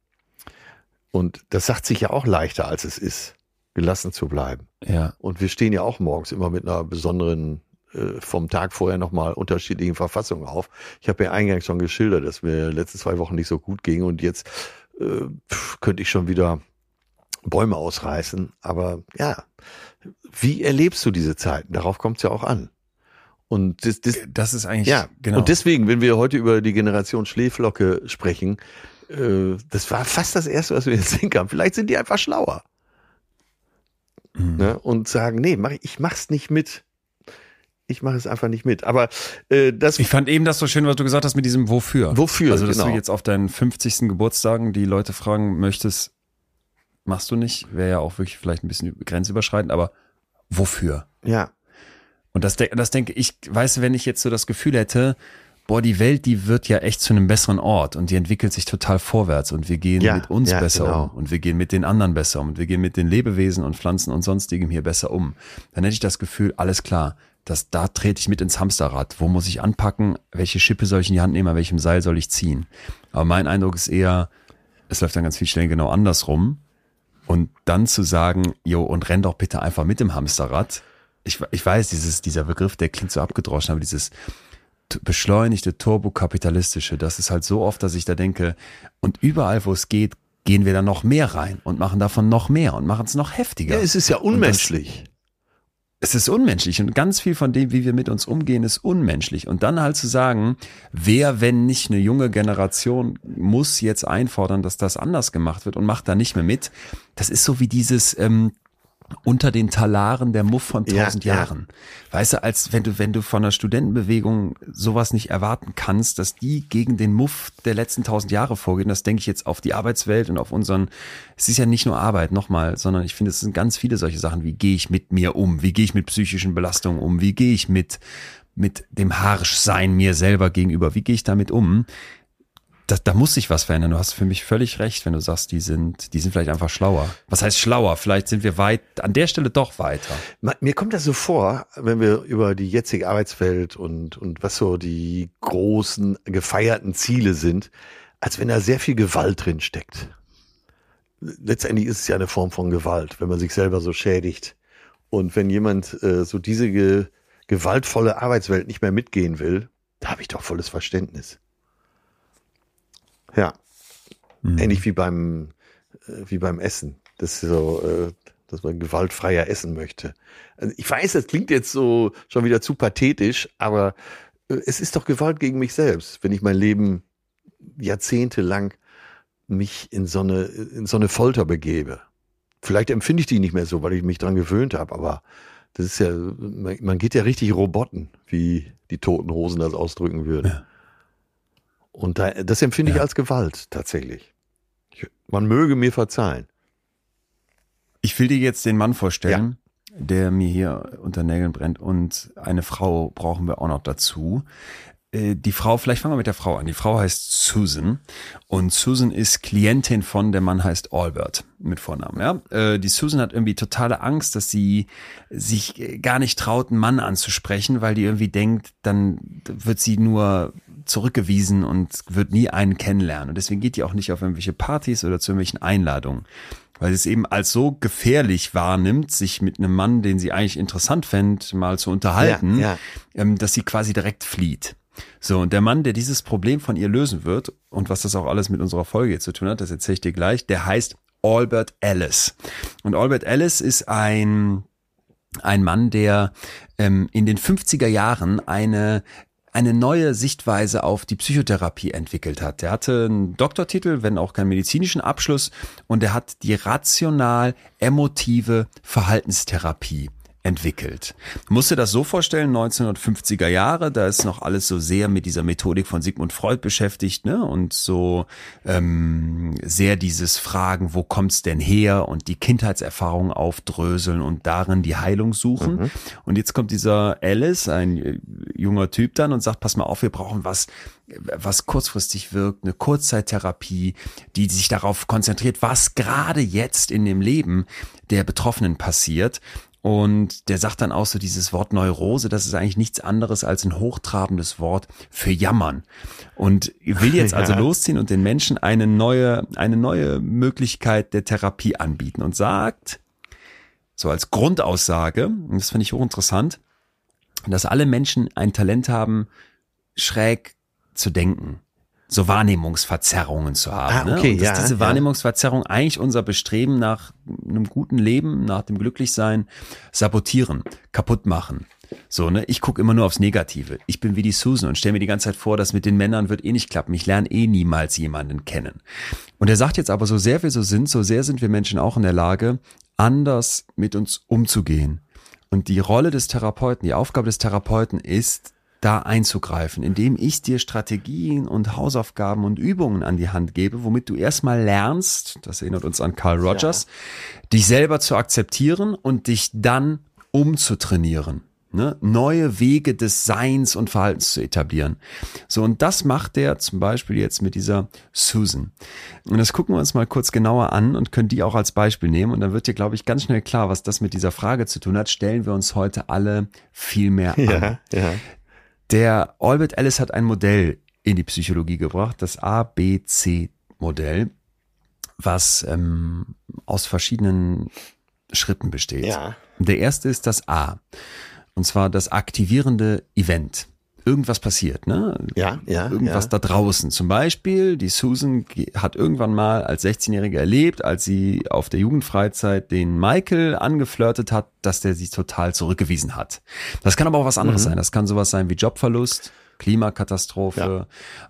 Und das sagt sich ja auch leichter, als es ist, gelassen zu bleiben. Ja. Und wir stehen ja auch morgens immer mit einer besonderen, äh, vom Tag vorher nochmal unterschiedlichen Verfassungen auf. Ich habe ja eingangs schon geschildert, dass mir letzte zwei Wochen nicht so gut ging und jetzt äh, könnte ich schon wieder Bäume ausreißen. Aber ja, wie erlebst du diese Zeiten? Darauf kommt es ja auch an. Und das, das, Das ist eigentlich, ja, genau. und deswegen, wenn wir heute über die Generation Schläflocke sprechen, äh, das war fast das Erste, was wir jetzt sehen kamen. Vielleicht sind die einfach schlauer Mhm. ne? und sagen, nee, mach, ich mach's nicht mit. Ich mache es einfach nicht mit. Aber äh, das Ich fand eben das so schön, was du gesagt hast mit diesem Wofür. Wofür, Also, dass genau. du jetzt auf deinen 50. Geburtstagen die Leute fragen möchtest, machst du nicht, wäre ja auch wirklich vielleicht ein bisschen grenzüberschreitend, aber wofür? ja, Und das, das denke ich, weißt du, wenn ich jetzt so das Gefühl hätte, boah, die Welt, die wird ja echt zu einem besseren Ort und die entwickelt sich total vorwärts und wir gehen Ja, mit uns ja, besser genau. um und wir gehen mit den anderen besser um und wir gehen mit den Lebewesen und Pflanzen und sonstigem hier besser um. Dann hätte ich das Gefühl, alles klar, dass da trete ich mit ins Hamsterrad. Wo muss ich anpacken? Welche Schippe soll ich in die Hand nehmen? An welchem Seil soll ich ziehen? Aber mein Eindruck ist eher, es läuft dann ganz viel Stellen genau andersrum. Und dann zu sagen, jo, und renn doch bitte einfach mit dem Hamsterrad. Ich, ich weiß, dieses, dieser Begriff, der klingt so abgedroschen, aber dieses beschleunigte, turbokapitalistische, das ist halt so oft, dass ich da denke, und überall, wo es geht, gehen wir da noch mehr rein und machen davon noch mehr und machen es noch heftiger. ja, es ist ja das- unmenschlich. es ist unmenschlich und ganz viel von dem, wie wir mit uns umgehen, ist unmenschlich. Und dann halt zu sagen, wer, wenn nicht eine junge Generation, muss jetzt einfordern, dass das anders gemacht wird und macht da nicht mehr mit. Das ist so wie dieses ähm, unter den Talaren der Muff von Ja, tausend ja. Jahren. Weißt du, als wenn du, wenn du von der Studentenbewegung sowas nicht erwarten kannst, dass die gegen den Muff der letzten tausend Jahre vorgehen, das denke ich jetzt auf die Arbeitswelt und auf unseren, es ist ja nicht nur Arbeit nochmal, sondern ich finde, es sind ganz viele solche Sachen, wie gehe ich mit mir um, wie gehe ich mit psychischen Belastungen um, wie gehe ich mit, mit dem Harschsein mir selber gegenüber, wie gehe ich damit um? Da, da muss sich was verändern. Du hast für mich völlig recht, wenn du sagst, die sind, die sind vielleicht einfach schlauer. Was heißt schlauer? Vielleicht sind wir weit, an der Stelle doch weiter. Mir kommt das so vor, wenn wir über die jetzige Arbeitswelt und, und was so die großen gefeierten Ziele sind, als wenn da sehr viel Gewalt drin steckt. Letztendlich ist es ja eine Form von Gewalt, wenn man sich selber so schädigt. Und wenn jemand äh, so diese ge gewaltvolle Arbeitswelt nicht mehr mitgehen will, da habe ich doch volles Verständnis. Ja, Mhm. ähnlich wie beim, äh, wie beim Essen. Das ist so, äh, dass man gewaltfreier essen möchte. Also ich weiß, das klingt jetzt so schon wieder zu pathetisch, aber äh, es ist doch Gewalt gegen mich selbst, wenn ich mein Leben jahrzehntelang mich in so eine, in so eine Folter begebe. Vielleicht empfinde ich die nicht mehr so, weil ich mich dran gewöhnt habe, aber das ist ja, man, geht ja richtig Roboten, wie die toten Hosen das ausdrücken würden. Ja. Und da, das empfinde ja. ich als Gewalt tatsächlich. Ich, man möge mir verzeihen. Ich will dir jetzt den Mann vorstellen, ja. der mir hier unter Nägeln brennt und eine Frau brauchen wir auch noch dazu. Äh, die Frau, vielleicht fangen wir mit der Frau an. Die Frau heißt Susan und Susan ist Klientin von, der Mann heißt Albert mit Vornamen. Ja, äh, die Susan hat irgendwie totale Angst, dass sie sich gar nicht traut, einen Mann anzusprechen, weil die irgendwie denkt, dann wird sie nur zurückgewiesen und wird nie einen kennenlernen. Und deswegen geht die auch nicht auf irgendwelche Partys oder zu irgendwelchen Einladungen weil sie es eben als so gefährlich wahrnimmt, sich mit einem Mann, den sie eigentlich interessant fände, mal zu unterhalten, ja, ja. Ähm, dass sie quasi direkt flieht. So, und der Mann, der dieses Problem von ihr lösen wird, und was das auch alles mit unserer Folge jetzt zu tun hat, das erzähle ich dir gleich, der heißt Albert Ellis. Und Albert Ellis ist ein, ein Mann, der ähm, in den 50er Jahren eine eine neue Sichtweise auf die Psychotherapie entwickelt hat. Er hatte einen Doktortitel, wenn auch keinen medizinischen Abschluss, und er hat die rational emotive Verhaltenstherapie entwickelt. Musst dir das so vorstellen, 1950er Jahre, da ist noch alles so sehr mit dieser Methodik von Sigmund Freud beschäftigt, ne? Und so ähm, sehr dieses Fragen, wo kommt's denn her und die Kindheitserfahrung aufdröseln und darin die Heilung suchen. Mhm. Und jetzt kommt dieser Alice, ein äh, junger Typ dann und sagt, pass mal auf, wir brauchen was, was kurzfristig wirkt, eine Kurzzeittherapie, die sich darauf konzentriert, was gerade jetzt in dem Leben der Betroffenen passiert und der sagt dann auch so dieses Wort Neurose, das ist eigentlich nichts anderes als ein hochtrabendes Wort für Jammern. Und will jetzt also ja. losziehen und den Menschen eine neue, eine neue Möglichkeit der Therapie anbieten und sagt, so als Grundaussage, und das finde ich hochinteressant, dass alle Menschen ein Talent haben, schräg zu denken so Wahrnehmungsverzerrungen zu haben. Ah, okay, ne? Und dass ja, diese Wahrnehmungsverzerrung ja. eigentlich unser Bestreben nach einem guten Leben, nach dem Glücklichsein sabotieren, kaputt machen. So, ne? Ich gucke immer nur aufs Negative. Ich bin wie die Susan und stelle mir die ganze Zeit vor, dass mit den Männern wird eh nicht klappen. Ich lerne eh niemals jemanden kennen. Und er sagt jetzt aber, so sehr wir so sind, so sehr sind wir Menschen auch in der Lage, anders mit uns umzugehen. Und die Rolle des Therapeuten, die Aufgabe des Therapeuten ist, da einzugreifen, indem ich dir Strategien und Hausaufgaben und Übungen an die Hand gebe, womit du erstmal lernst, das erinnert uns an Carl Rogers, ja. dich selber zu akzeptieren und dich dann umzutrainieren. Ne, neue Wege des Seins und Verhaltens zu etablieren. So, und das macht der zum Beispiel jetzt mit dieser Susan. Und das gucken wir uns mal kurz genauer an und können die auch als Beispiel nehmen. Und dann wird dir, glaube ich, ganz schnell klar, was das mit dieser Frage zu tun hat. Stellen wir uns heute alle viel mehr an. Ja, ja. Der Albert Ellis hat ein Modell in die Psychologie gebracht, das ABC-Modell, was ähm, aus verschiedenen Schritten besteht. Ja. Der erste ist das A, und zwar das aktivierende Event irgendwas passiert, ne? Ja, ja. Irgendwas ja. da draußen. Zum Beispiel, die Susan hat irgendwann mal als 16-Jährige erlebt, als sie auf der Jugendfreizeit den Michael angeflirtet hat, dass der sie total zurückgewiesen hat. Das kann aber auch was anderes mhm. sein. Das kann sowas sein wie Jobverlust. Klimakatastrophe, ja.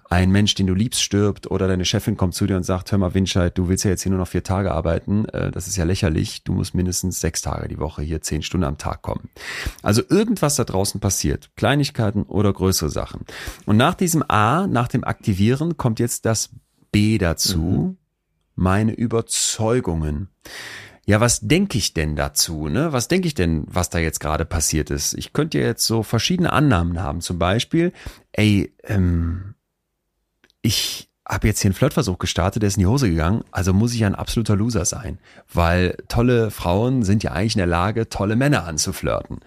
ein Mensch, den du liebst, stirbt oder deine Chefin kommt zu dir und sagt, hör mal, Winscheid, du willst ja jetzt hier nur noch vier Tage arbeiten, äh, das ist ja lächerlich, du musst mindestens sechs Tage die Woche hier zehn Stunden am Tag kommen. Also irgendwas da draußen passiert, Kleinigkeiten oder größere Sachen. Und nach diesem A, nach dem Aktivieren, kommt jetzt das B dazu, mhm. meine Überzeugungen ja, was denke ich denn dazu? Ne? Was denke ich denn, was da jetzt gerade passiert ist? Ich könnte ja jetzt so verschiedene Annahmen haben. Zum Beispiel, ey, ähm, ich habe jetzt hier einen Flirtversuch gestartet, der ist in die Hose gegangen, also muss ich ein absoluter Loser sein, weil tolle Frauen sind ja eigentlich in der Lage, tolle Männer anzuflirten.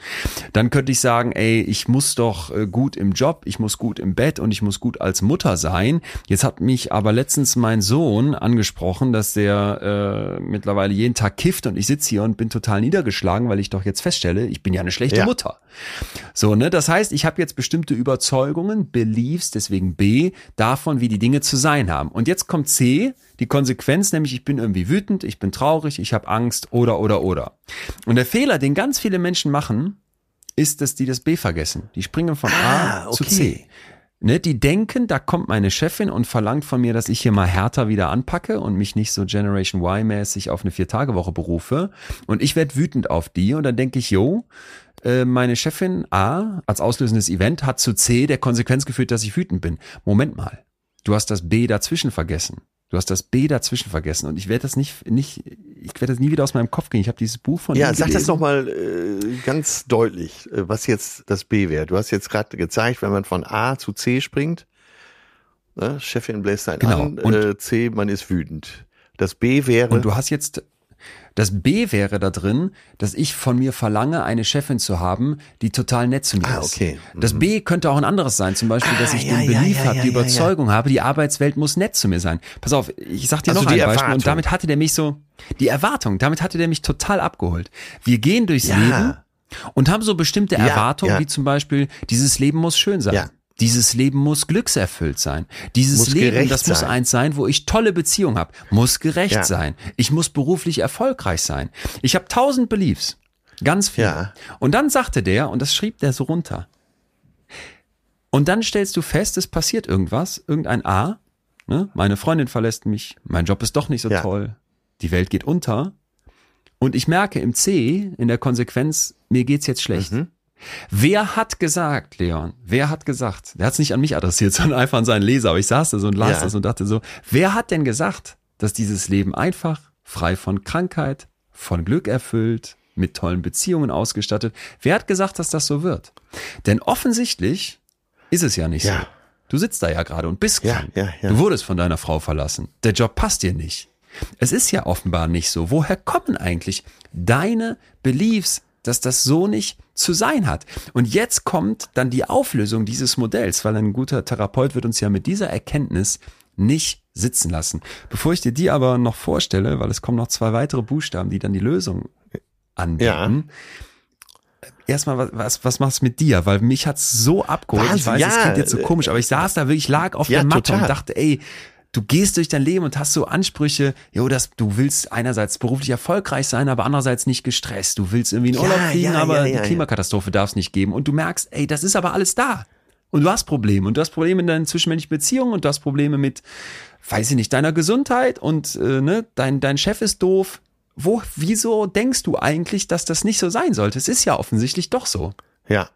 Dann könnte ich sagen, ey, ich muss doch äh, gut im Job, ich muss gut im Bett und ich muss gut als Mutter sein. Jetzt hat mich aber letztens mein Sohn angesprochen, dass der äh, mittlerweile jeden Tag kifft und ich sitze hier und bin total niedergeschlagen, weil ich doch jetzt feststelle, ich bin ja eine schlechte ja. Mutter. So, ne, das heißt, ich habe jetzt bestimmte Überzeugungen, Beliefs, deswegen B, davon, wie die Dinge zusammen sein haben. Und jetzt kommt C, die Konsequenz, nämlich ich bin irgendwie wütend, ich bin traurig, ich habe Angst oder oder oder. Und der Fehler, den ganz viele Menschen machen, ist, dass die das B vergessen. Die springen von Ah, A zu okay. C. Ne, die denken, da kommt meine Chefin und verlangt von mir, dass ich hier mal härter wieder anpacke und mich nicht so Generation Y-mäßig auf eine Vier-Tage-Woche berufe. Und ich werde wütend auf die und dann denke ich, yo, äh, meine Chefin A als auslösendes Event hat zu C der Konsequenz geführt, dass ich wütend bin. Moment mal, du hast das B dazwischen vergessen. Du hast das B dazwischen vergessen und ich werde das nicht, nicht, ich werde das nie wieder aus meinem Kopf gehen. Ich habe dieses Buch von Ja, ihm sag das gelesen. nochmal äh, ganz deutlich, äh, was jetzt das B wäre. Du hast jetzt gerade gezeigt, wenn man von A zu C springt, ne, Chefin bläst einen Genau. an, äh, C, man ist wütend. Das B wäre, Und du hast jetzt, das B wäre da drin, dass ich von mir verlange, eine Chefin zu haben, die total nett zu mir Ah, ist. okay. Das B könnte auch ein anderes sein, zum Beispiel, dass Ah, ich ja, den ja, Belief ja, habe, ja, die ja, ja. Überzeugung habe, die Arbeitswelt muss nett zu mir sein. Pass auf, ich sag dir Also noch ein die Beispiel Erwartung. und damit hatte der mich so, die Erwartung, damit hatte der mich total abgeholt. Wir gehen durchs Ja. Leben und haben so bestimmte Ja, Erwartungen, ja. wie zum Beispiel, dieses Leben muss schön sein. Dieses Leben muss glückserfüllt sein. Dieses Muss Leben, das muss sein. eins sein, wo ich tolle Beziehungen habe. Muss gerecht Ja. sein. Ich muss beruflich erfolgreich sein. Ich habe tausend Beliefs. Ganz viel. Ja. Und dann sagte der, und das schrieb der so runter. Und dann stellst du fest, es passiert irgendwas, irgendein A. Ne? Meine Freundin verlässt mich, mein Job ist doch nicht so Ja. toll, die Welt geht unter. Und ich merke im C, in der Konsequenz, mir geht's jetzt schlecht. Mhm. Wer hat gesagt, Leon, wer hat gesagt, der hat es nicht an mich adressiert, sondern einfach an seinen Leser, aber ich saß da so und las Ja. das und dachte so, wer hat denn gesagt, dass dieses Leben einfach, frei von Krankheit, von Glück erfüllt, mit tollen Beziehungen ausgestattet, wer hat gesagt, dass das so wird? Denn offensichtlich ist es ja nicht Ja. so. Du sitzt da ja gerade und bist krank. ja, ja. Du wurdest von deiner Frau verlassen. Der Job passt dir nicht. Es ist ja offenbar nicht so. Woher kommen eigentlich deine Beliefs, dass das so nicht zu sein hat? Und jetzt kommt dann die Auflösung dieses Modells, weil ein guter Therapeut wird uns ja mit dieser Erkenntnis nicht sitzen lassen. Bevor ich dir die aber noch vorstelle, weil es kommen noch zwei weitere Buchstaben, die dann die Lösung anbieten. Erstmal, was, was, was machst du mit dir? Weil mich hat's so abgeholt. ich Wahnsinn, weiß, es ja, klingt jetzt so äh, komisch, aber ich saß da wirklich, lag auf Ja, der Matte total. und dachte, ey, du gehst durch dein Leben und hast so Ansprüche, jo, dass du willst einerseits beruflich erfolgreich sein, aber andererseits nicht gestresst. Du willst irgendwie in Ja, Urlaub fliegen, ja, aber ja, die. Klimakatastrophe darf es nicht geben. Und du merkst, ey, das ist aber alles da. Und du hast Probleme. Und du hast Probleme in deinen zwischenmenschlichen Beziehungen und du hast Probleme mit, weiß ich nicht, deiner Gesundheit und äh, ne, dein, dein Chef ist doof. Wo, wieso denkst du eigentlich, dass das nicht so sein sollte? Es ist ja offensichtlich doch so. Ja.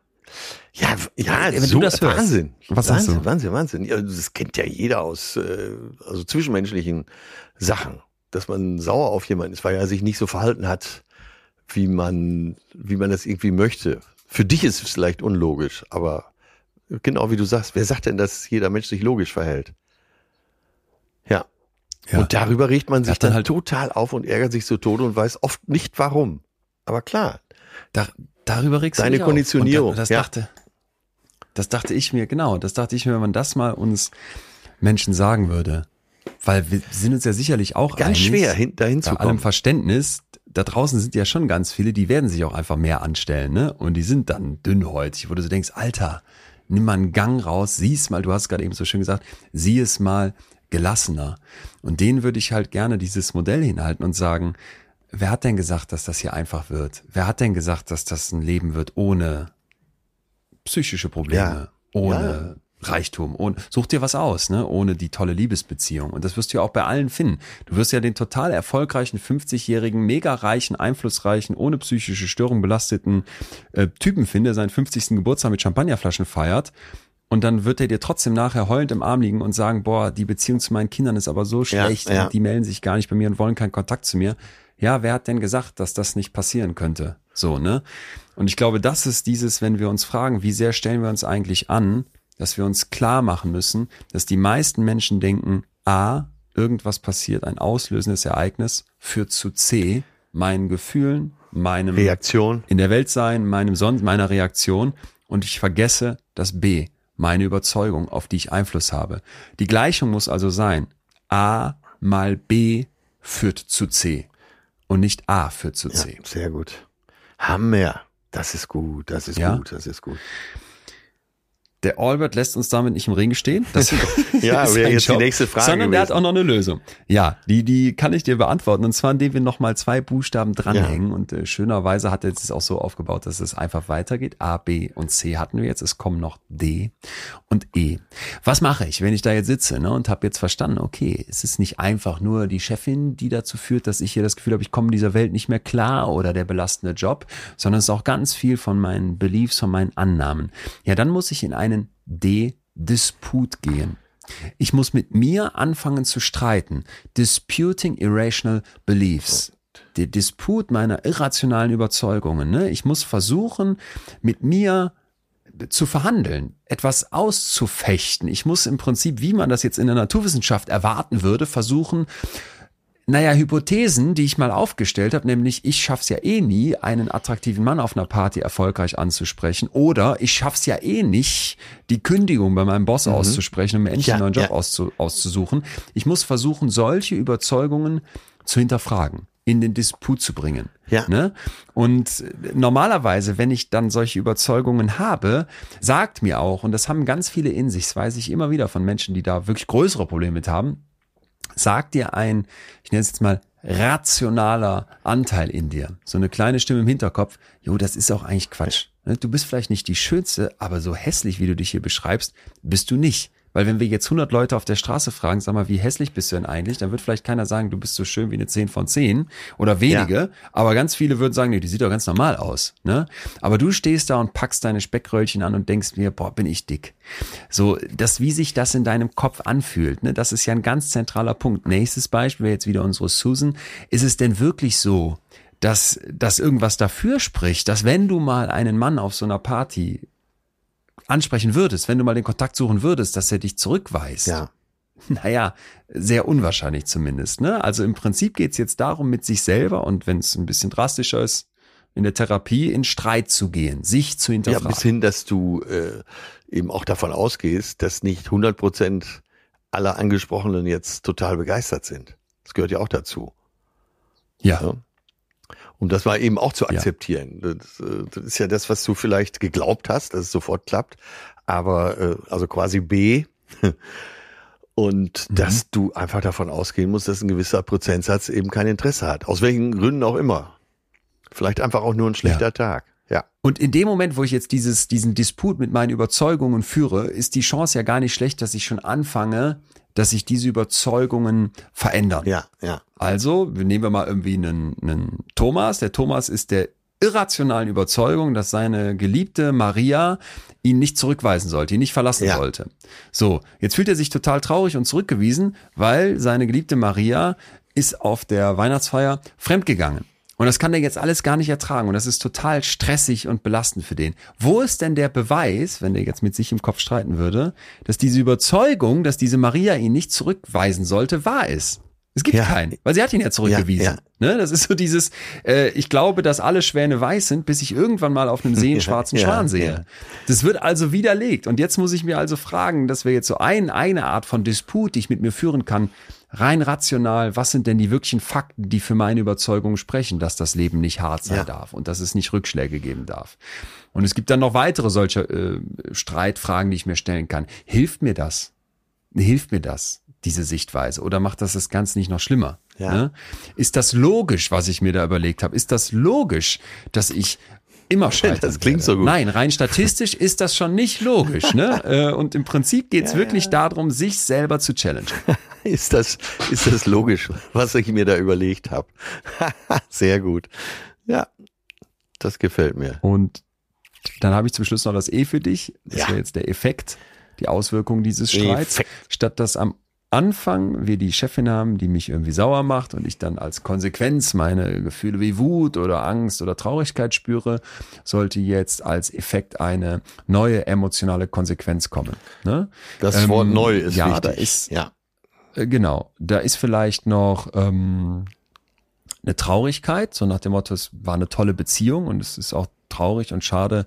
Ja, ja, Wenn du so, das hörst. Wahnsinn. Was Wahnsinn, du? Wahnsinn, Wahnsinn. Ja, das kennt ja jeder aus äh, also zwischenmenschlichen Sachen, dass man sauer auf jemanden ist, weil er sich nicht so verhalten hat, wie man, wie man das irgendwie möchte. Für dich ist es vielleicht unlogisch, aber genau wie du sagst, wer sagt denn, dass jeder Mensch sich logisch verhält? Ja. Ja. Und darüber regt man sich dann dann halt- total auf und ärgert sich zu Tode und weiß oft nicht warum. Aber klar, Da, darüber regst du Deine dich auf. Konditionierung, Und da, das ja. dachte, das dachte ich mir, genau, das dachte ich mir, wenn man das mal uns Menschen sagen würde. Weil wir sind uns ja sicherlich auch ganz einig, schwer hin, dahin bei zu allem kommen. Verständnis, da draußen sind ja schon ganz viele, die werden sich auch einfach mehr anstellen, ne? Und die sind dann dünnhäutig, wo du so denkst, Alter, nimm mal einen Gang raus, sieh's mal, du hast gerade eben so schön gesagt, sieh es mal gelassener. Und denen würde ich halt gerne dieses Modell hinhalten und sagen, wer hat denn gesagt, dass das hier einfach wird? Wer hat denn gesagt, dass das ein Leben wird ohne psychische Probleme, Ja. ohne Reichtum, ohne, such dir was aus, ne, ohne die tolle Liebesbeziehung. Und das wirst du ja auch bei allen finden. Du wirst ja den total erfolgreichen, 50-jährigen, mega reichen, einflussreichen, ohne psychische Störung belasteten äh, Typen finden, der seinen 50. Geburtstag mit Champagnerflaschen feiert. Und dann wird er dir trotzdem nachher heulend im Arm liegen und sagen, boah, die Beziehung zu meinen Kindern ist aber so Ja, schlecht ja. und die melden sich gar nicht bei mir und wollen keinen Kontakt zu mir. Ja, wer hat denn gesagt, dass das nicht passieren könnte? So, ne? Und ich glaube, das ist dieses, wenn wir uns fragen, wie sehr stellen wir uns eigentlich an, dass wir uns klar machen müssen, dass die meisten Menschen denken, A, irgendwas passiert, ein auslösendes Ereignis führt zu C, meinen Gefühlen, meinem Reaktion. in der Welt sein, meinem Son meiner Reaktion und ich vergesse das B, meine Überzeugung, auf die ich Einfluss habe. Die Gleichung muss also sein, A mal B führt zu C und nicht A führt zu Ja, C. sehr gut. Hammer. Das ist gut, das ist Ja? gut, das ist gut. Der Albert lässt uns damit nicht im Ring stehen. Das ja, ist jetzt die Job, nächste Frage Sondern der hat gewesen. auch noch eine Lösung. Ja, die, die kann ich dir beantworten. Und zwar, indem wir nochmal zwei Buchstaben dranhängen. Und äh, schönerweise hat er es auch so aufgebaut, dass es einfach weitergeht. A, B und C hatten wir jetzt. Es kommen noch D und E. Was mache ich, wenn ich da jetzt sitze ne, und habe jetzt verstanden, okay, es ist nicht einfach nur die Chefin, die dazu führt, dass ich hier das Gefühl habe, ich komme in dieser Welt nicht mehr klar oder der belastende Job, sondern es ist auch ganz viel von meinen Beliefs, von meinen Annahmen. Ja, dann muss ich in einen D-Disput gehen. Ich muss mit mir anfangen zu streiten. Disputing irrational beliefs. Der Disput meiner irrationalen Überzeugungen. Ne? Ich muss versuchen, mit mir zu verhandeln, etwas auszufechten. Ich muss im Prinzip, wie man das jetzt in der Naturwissenschaft erwarten würde, versuchen, naja, Hypothesen, die ich mal aufgestellt habe, nämlich ich schaff's ja eh nie, einen attraktiven Mann auf einer Party erfolgreich anzusprechen oder ich schaff's ja eh nicht, die Kündigung bei meinem Boss auszusprechen und mir endlich Ja, einen neuen Job ja. auszu auszusuchen. Ich muss versuchen, solche Überzeugungen zu hinterfragen, in den Disput zu bringen. Ja. Ne? Und normalerweise, wenn ich dann solche Überzeugungen habe, sagt mir auch, und das haben ganz viele in sich, das weiß ich immer wieder von Menschen, die da wirklich größere Probleme mit haben, sagt dir ein, ich nenne es jetzt mal rationaler Anteil in dir, so eine kleine Stimme im Hinterkopf, jo, das ist auch eigentlich Quatsch. Ne? Du bist vielleicht nicht die Schönste, aber so hässlich, wie du dich hier beschreibst, bist du nicht. Weil wenn wir jetzt 100 Leute auf der Straße fragen, sag mal, wie hässlich bist du denn eigentlich, dann wird vielleicht keiner sagen, du bist so schön wie eine 10 von 10 oder wenige, aber ganz viele würden sagen, nee, die sieht doch ganz normal aus. Ne? Aber du stehst da und packst deine Speckröllchen an und denkst mir, boah, bin ich dick. So, das, wie sich das in deinem Kopf anfühlt, ne, das ist ja ein ganz zentraler Punkt. Nächstes Beispiel, jetzt wieder unsere Susan. Ist es denn wirklich so, dass, dass irgendwas dafür spricht, dass wenn du mal einen Mann auf so einer Party ansprechen würdest, wenn du mal den Kontakt suchen würdest, dass er dich zurückweist? Ja. Naja, sehr unwahrscheinlich zumindest. Ne? Also im Prinzip geht's jetzt darum, mit sich selber und wenn es ein bisschen drastischer ist, in der Therapie in Streit zu gehen, sich zu Ja, hinterfragen. bis hin, dass du äh, eben auch davon ausgehst, dass nicht 100 Prozent aller Angesprochenen jetzt total begeistert sind. Das gehört ja auch dazu. ja. Ja. Um das mal eben auch zu Ja. akzeptieren. Das, äh, das ist ja das, was du vielleicht geglaubt hast, dass es sofort klappt. Aber äh, also quasi B. Und Mhm. dass du einfach davon ausgehen musst, dass ein gewisser Prozentsatz eben kein Interesse hat. Aus welchen Gründen auch immer. Vielleicht einfach auch nur ein schlechter Tag. Ja. Und in dem Moment, wo ich jetzt dieses, diesen Disput mit meinen Überzeugungen führe, ist die Chance ja gar nicht schlecht, dass ich schon anfange, dass sich diese Überzeugungen verändern. Ja, ja. Also, nehmen wir mal irgendwie einen, einen Thomas. Der Thomas ist der irrationalen Überzeugung, dass seine geliebte Maria ihn nicht zurückweisen sollte, ihn nicht verlassen Ja. sollte. So, jetzt fühlt er sich total traurig und zurückgewiesen, weil seine geliebte Maria ist auf der Weihnachtsfeier fremdgegangen. Und das kann der jetzt alles gar nicht ertragen. Und das ist total stressig und belastend für den. Wo ist denn der Beweis, wenn der jetzt mit sich im Kopf streiten würde, dass diese Überzeugung, dass diese Maria ihn nicht zurückweisen sollte, wahr ist? Es gibt Ja. keinen, weil sie hat ihn ja zurückgewiesen. Ja, Ne, das ist so dieses, äh, ich glaube, dass alle Schwäne weiß sind, bis ich irgendwann mal auf einem See einen schwarzen Ja, Schwan sehe. ja. Das wird also widerlegt. Und jetzt muss ich mir also fragen, das wäre jetzt so ein, eine Art von Disput, die ich mit mir führen kann. Rein rational, was sind denn die wirklichen Fakten, die für meine Überzeugung sprechen, dass das Leben nicht hart sein Ja. darf und dass es nicht Rückschläge geben darf? Und es gibt dann noch weitere solcher äh, Streitfragen, die ich mir stellen kann. Hilft mir das? Hilft mir das, diese Sichtweise? Oder macht das das Ganze nicht noch schlimmer? Ja. Ne? Ist das logisch, was ich mir da überlegt habe? Ist das logisch, dass ich immer scheitern Das klingt so gut. Nein, rein statistisch ist das schon nicht logisch. Ne? Äh, Und im Prinzip geht es wirklich darum, sich selber zu challengen. Ist das, ist das logisch, was ich mir da überlegt habe? Sehr gut. Ja, das gefällt mir. Und dann habe ich zum Schluss noch das E für dich. Das Ja. wäre jetzt der Effekt, die Auswirkung dieses Streits. Effekt. Statt dass am Anfang wir die Chefin haben, die mich irgendwie sauer macht und ich dann als Konsequenz meine Gefühle wie Wut oder Angst oder Traurigkeit spüre, sollte jetzt als Effekt eine neue emotionale Konsequenz kommen. Ne? Das Ähm, Wort neu ist ja, wichtig. da ist- ja. Äh, Genau, da ist vielleicht noch ähm, eine Traurigkeit, so nach dem Motto, es war eine tolle Beziehung und es ist auch traurig und schade,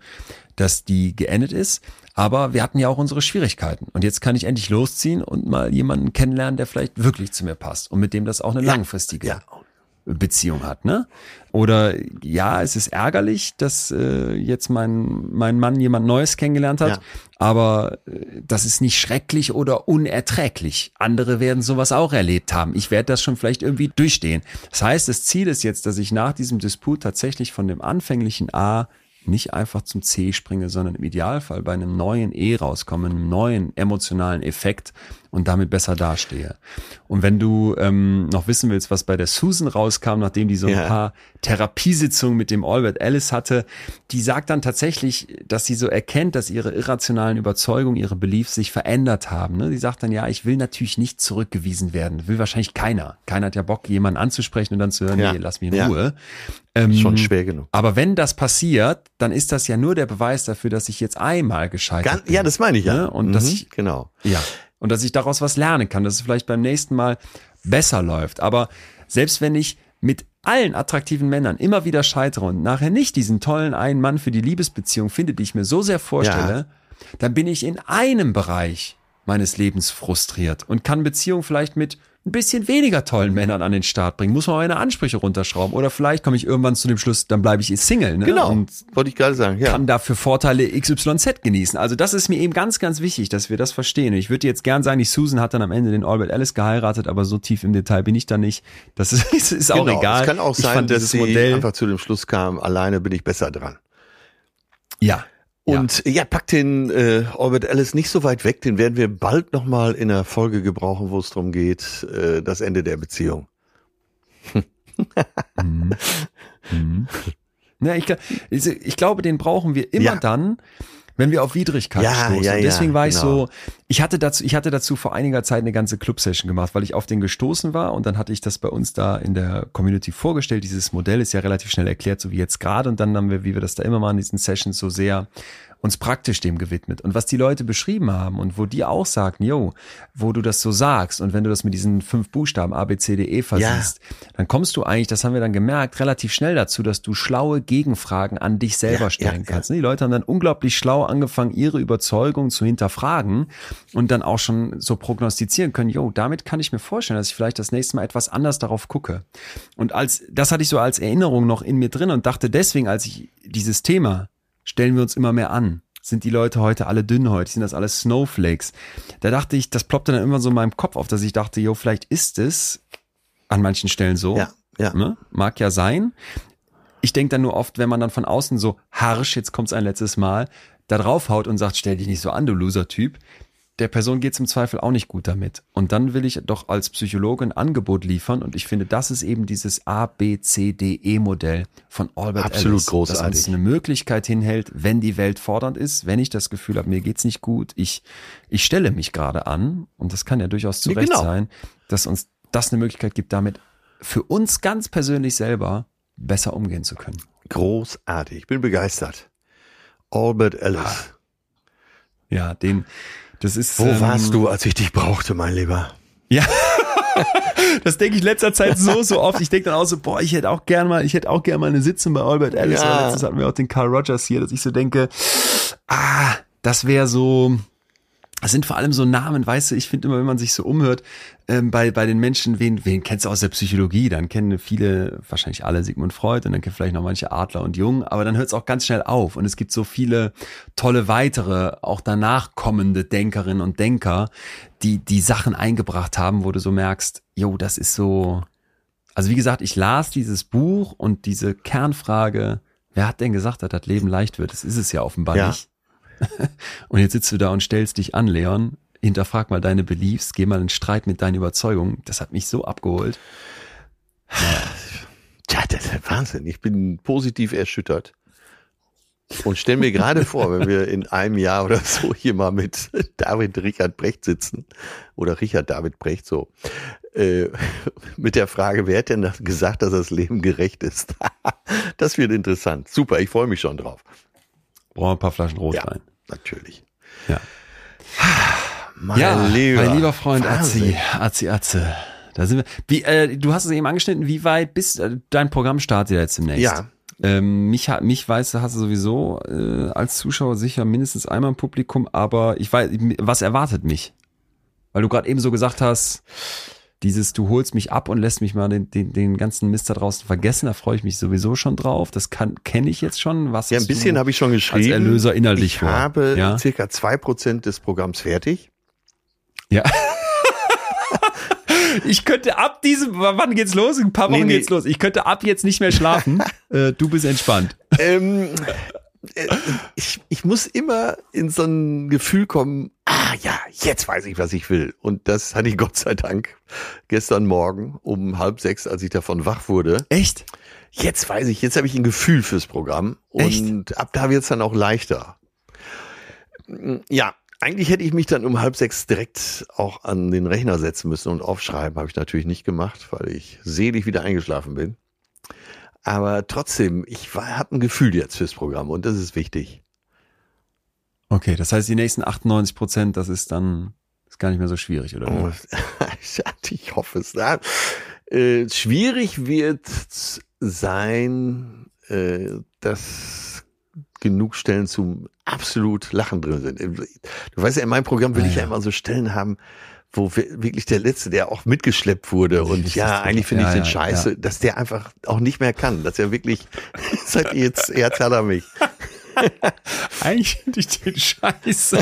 dass die geendet ist. Aber wir hatten ja auch unsere Schwierigkeiten. Und jetzt kann ich endlich losziehen und mal jemanden kennenlernen, der vielleicht wirklich zu mir passt und mit dem das auch eine Ja. langfristige Ja. Beziehung hat, ne? Oder ja, es ist ärgerlich, dass äh, jetzt mein, mein Mann jemand Neues kennengelernt hat, Ja. aber äh, das ist nicht schrecklich oder unerträglich. Andere werden sowas auch erlebt haben. Ich werde das schon vielleicht irgendwie durchstehen. Das heißt, das Ziel ist jetzt, dass ich nach diesem Disput tatsächlich von dem anfänglichen A nicht einfach zum C springe, sondern im Idealfall bei einem neuen E rauskomme, einem neuen emotionalen Effekt und damit besser dastehe. Und wenn du ähm, noch wissen willst, was bei der Susan rauskam, nachdem die so ein Ja. paar Therapiesitzungen mit dem Albert Ellis hatte, die sagt dann tatsächlich, dass sie so erkennt, dass ihre irrationalen Überzeugungen, ihre Beliefs sich verändert haben. Ne? Die sagt dann, ja, ich will natürlich nicht zurückgewiesen werden. Will wahrscheinlich keiner. Keiner hat ja Bock, jemanden anzusprechen und dann zu hören, Ja. nee, lass mich in Ja. Ruhe. Ähm, Schon schwer genug. aber wenn das passiert, dann ist das ja nur der Beweis dafür, dass ich jetzt einmal gescheitert Ganz, bin. ja, das meine ich ja. Ne? Und dass Mhm, ich- genau. Ja. Und dass ich daraus was lernen kann, dass es vielleicht beim nächsten Mal besser läuft. Aber selbst wenn ich mit allen attraktiven Männern immer wieder scheitere und nachher nicht diesen tollen einen Mann für die Liebesbeziehung finde, die ich mir so sehr vorstelle, dann bin ich in einem Bereich meines Lebens frustriert und kann Beziehung vielleicht mit ein bisschen weniger tollen Männern an den Start bringen. Muss man meine Ansprüche runterschrauben. Oder vielleicht komme ich irgendwann zu dem Schluss, dann bleibe ich Single. Ne? Genau. Und Wollte ich gerade sagen, ja. kann dafür Vorteile XYZ genießen. Also das ist mir eben ganz, ganz wichtig, dass wir das verstehen. Und Ich würde jetzt gern sagen, die Susan hat dann am Ende den Albert Ellis geheiratet, aber so tief im Detail bin ich da nicht. Das ist, ist, ist auch genau. egal. Es kann auch sein, dass sie Modell, einfach zu dem Schluss kam, alleine bin ich besser dran. ja. Ja. Und ja, pack den äh, Albert Ellis nicht so weit weg, den werden wir bald nochmal in einer Folge gebrauchen, wo es darum geht, äh, das Ende der Beziehung. Mhm. Mhm. Ja, ich, ich glaube, den brauchen wir immer Ja. dann, wenn wir auf Widrigkeit Ja, stoßen. ja, und deswegen war ich genau. so, ich hatte dazu, ich hatte dazu vor einiger Zeit eine ganze Club-Session gemacht, weil ich auf den gestoßen war und dann hatte ich das bei uns da in der Community vorgestellt. Dieses Modell ist ja relativ schnell erklärt, so wie jetzt gerade. Und dann haben wir, wie wir das da immer machen, in diesen Sessions so sehr uns praktisch dem gewidmet. Und was die Leute beschrieben haben und wo die auch sagten, yo, wo du das so sagst und wenn du das mit diesen fünf Buchstaben A, B, C, D, E versiehst, dann kommst du eigentlich, das haben wir dann gemerkt, relativ schnell dazu, dass du schlaue Gegenfragen an dich selber Ja, stellen ja, kannst. Die Leute haben dann unglaublich schlau angefangen, ihre Überzeugung zu hinterfragen und dann auch schon so prognostizieren können, jo, damit kann ich mir vorstellen, dass ich vielleicht das nächste Mal etwas anders darauf gucke. Und als, das hatte ich so als Erinnerung noch in mir drin und dachte deswegen, als ich dieses Thema stellen wir uns immer mehr an. Sind die Leute heute alle dünnhäutig? Sind das alles Snowflakes? Da dachte ich, das ploppte dann immer so in meinem Kopf auf, dass ich dachte, jo, vielleicht ist es an manchen Stellen so. Ja, ja. Ne? Mag ja sein. Ich denke dann nur oft, wenn man dann von außen so harsch, jetzt kommt's ein letztes Mal, da draufhaut und sagt, stell dich nicht so an, du Loser-Typ, der Person geht's im Zweifel auch nicht gut damit. Und dann will ich doch als Psychologe ein Angebot liefern und ich finde, das ist eben dieses A, B, C, D, E-Modell von Albert Absolut Ellis, großartig. das uns eine Möglichkeit hinhält, wenn die Welt fordernd ist, wenn ich das Gefühl habe, mir geht's nicht gut, ich, ich stelle mich gerade an, und das kann ja durchaus zu Ja, Recht genau. sein, dass uns das eine Möglichkeit gibt, damit für uns ganz persönlich selber besser umgehen zu können. Großartig. Ich bin begeistert. Albert Ellis. Ja, den, das ist. Wo ähm, warst du, als ich dich brauchte, mein Lieber? Ja. Das denke ich letzter Zeit so, so oft. Ich denke dann auch so, boah, ich hätte auch gern mal, ich hätte auch gern mal eine Sitzung bei Albert Ellis. Ja. Ja. Letztens hatten wir auch den Carl Rogers hier, dass ich so denke, ah, das wäre so, das sind vor allem so Namen, weißt du, ich finde immer, wenn man sich so umhört, ähm, bei, bei den Menschen, wen, wen kennst du aus der Psychologie? Dann kennen viele, wahrscheinlich alle Sigmund Freud und dann kennen vielleicht noch manche Adler und Jung, aber dann hört es auch ganz schnell auf und es gibt so viele tolle weitere, auch danach kommende Denkerinnen und Denker, die die Sachen eingebracht haben, wo du so merkst, jo, das ist so, also wie gesagt, ich las dieses Buch und diese Kernfrage, wer hat denn gesagt, dass das Leben leicht wird? Das ist es ja offenbar Ja. nicht. Und jetzt sitzt du da und stellst dich an, Leon, hinterfrag mal deine Beliefs, geh mal in Streit mit deinen Überzeugungen. Das hat mich so abgeholt. Tja, das ist Wahnsinn. Ich bin positiv erschüttert. Und stell mir gerade vor, wenn wir in einem Jahr oder so hier mal mit David Richard Brecht sitzen, oder Richard David Brecht so, äh, mit der Frage, wer hat denn gesagt, dass das Leben gerecht ist? das wird interessant. Super, ich freue mich schon drauf. Brauchen wir ein paar Flaschen Ja, Rotwein. natürlich. Ja. Mein ja, lieber, mein lieber Freund Wahnsinn. Atzi, Atzi, Atze. Da sind wir. Wie, äh, du hast es eben angeschnitten, wie weit bist äh, dein Programm startet ja jetzt demnächst? Ja. Ähm, mich, mich weiß, hast du sowieso äh, als Zuschauer sicher mindestens einmal im Publikum, aber ich weiß, was erwartet mich? Weil du gerade eben so gesagt hast, dieses, du holst mich ab und lässt mich mal den, den, den ganzen Mist da draußen vergessen, da freue ich mich sowieso schon drauf. Das kann kenne ich jetzt schon. Was ja, ein bisschen habe ich schon geschrieben. Als Erlöser innerlich ich vor. habe ja? circa zwei Prozent des Programms fertig. Ja. ich könnte ab diesem, wann geht's los? Ein paar Wochen nee, nee. geht's los. Ich könnte ab jetzt nicht mehr schlafen. äh, du bist entspannt. Ähm, äh, ich, ich muss immer in so ein Gefühl kommen, ah ja, jetzt weiß ich, was ich will. Und das hatte ich Gott sei Dank gestern Morgen um halb sechs, als ich davon wach wurde. Echt? Jetzt weiß ich, jetzt habe ich ein Gefühl fürs Programm. Und Echt? ab da wird's dann auch leichter. Ja, eigentlich hätte ich mich dann um halb sechs direkt auch an den Rechner setzen müssen und aufschreiben. Habe ich natürlich nicht gemacht, weil ich selig wieder eingeschlafen bin. Aber trotzdem, ich habe ein Gefühl jetzt fürs Programm und das ist wichtig. Okay, das heißt, die nächsten 98 Prozent, das ist dann ist gar nicht mehr so schwierig, oder? Oh, ich hoffe es. Ja. Äh, schwierig wird sein, äh, dass genug Stellen zum absolut Lachen drin sind. Du weißt ja, in meinem Programm will ah, ich ja. ja immer so Stellen haben, wo wirklich der Letzte, der auch mitgeschleppt wurde und ja, eigentlich finde ja, ich den ja, scheiße, dass der einfach auch nicht mehr kann, dass er wirklich, seit jetzt, jetzt hat er mich. Eigentlich finde ich den scheiße.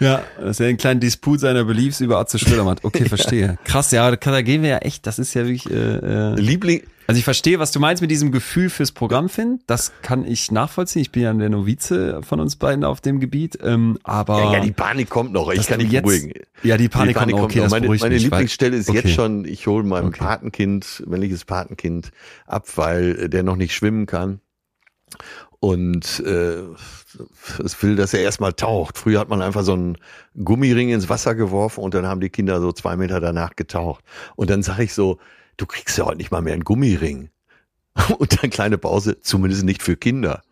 ja, dass er einen kleinen Disput seiner Beliefs über Atze Schröder macht. Okay, verstehe. Krass, ja, da gehen wir ja echt, das ist ja wirklich äh, äh, Liebling, also ich verstehe, was du meinst mit diesem Gefühl fürs Programm, Finn. Das kann ich nachvollziehen. Ich bin ja der Novize von uns beiden auf dem Gebiet. Ähm, aber ja, ja, die Panik kommt noch. Ich kann dich jetzt, beruhigen. Ja, die Panik, die Panik kommt, noch. Okay, noch. Meine, meine mich, Lieblingsstelle ist okay. jetzt schon, ich hole meinem okay. Patenkind, männliches Patenkind ab, weil der noch nicht schwimmen kann. Und äh, es will, dass er erstmal taucht. Früher hat man einfach so einen Gummiring ins Wasser geworfen und dann haben die Kinder so zwei Meter danach getaucht. Und dann sage ich so, du kriegst ja heute nicht mal mehr einen Gummiring. Und dann kleine Pause, zumindest nicht für Kinder.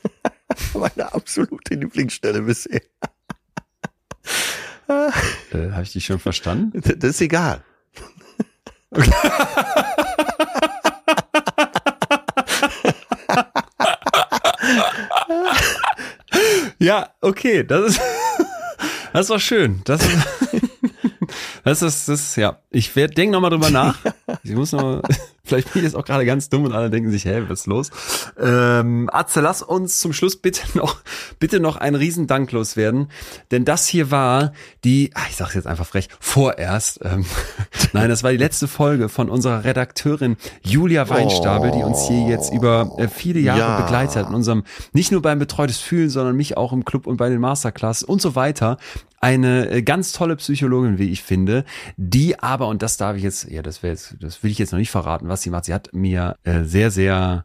Meine absolute Lieblingsstelle bisher. äh, Habe ich dich schon verstanden? Das ist egal. Okay. Ja, okay, das ist, das war schön. Das ist, das ist, das ja. Ich werde denk noch mal drüber nach. Ich muss noch, vielleicht bin ich jetzt auch gerade ganz dumm und alle denken sich, hä, was ist los? Ähm, Atze, lass uns zum Schluss bitte noch, bitte noch einen Riesendank loswerden. Denn das hier war die, ach, ich sag's jetzt einfach frech, vorerst. Ähm, nein, das war die letzte Folge von unserer Redakteurin Julia Weinstapel, die uns hier jetzt über äh, viele Jahre ja. begleitet hat in unserem, nicht nur beim Betreutes Fühlen, sondern mich auch im Club und bei den Masterclass und so weiter eine äh, ganz tolle Psychologin, wie ich finde, die aber, und das darf ich jetzt, ja, das wäre jetzt, das will ich jetzt noch nicht verraten, was sie macht. Sie hat mir äh, sehr, sehr,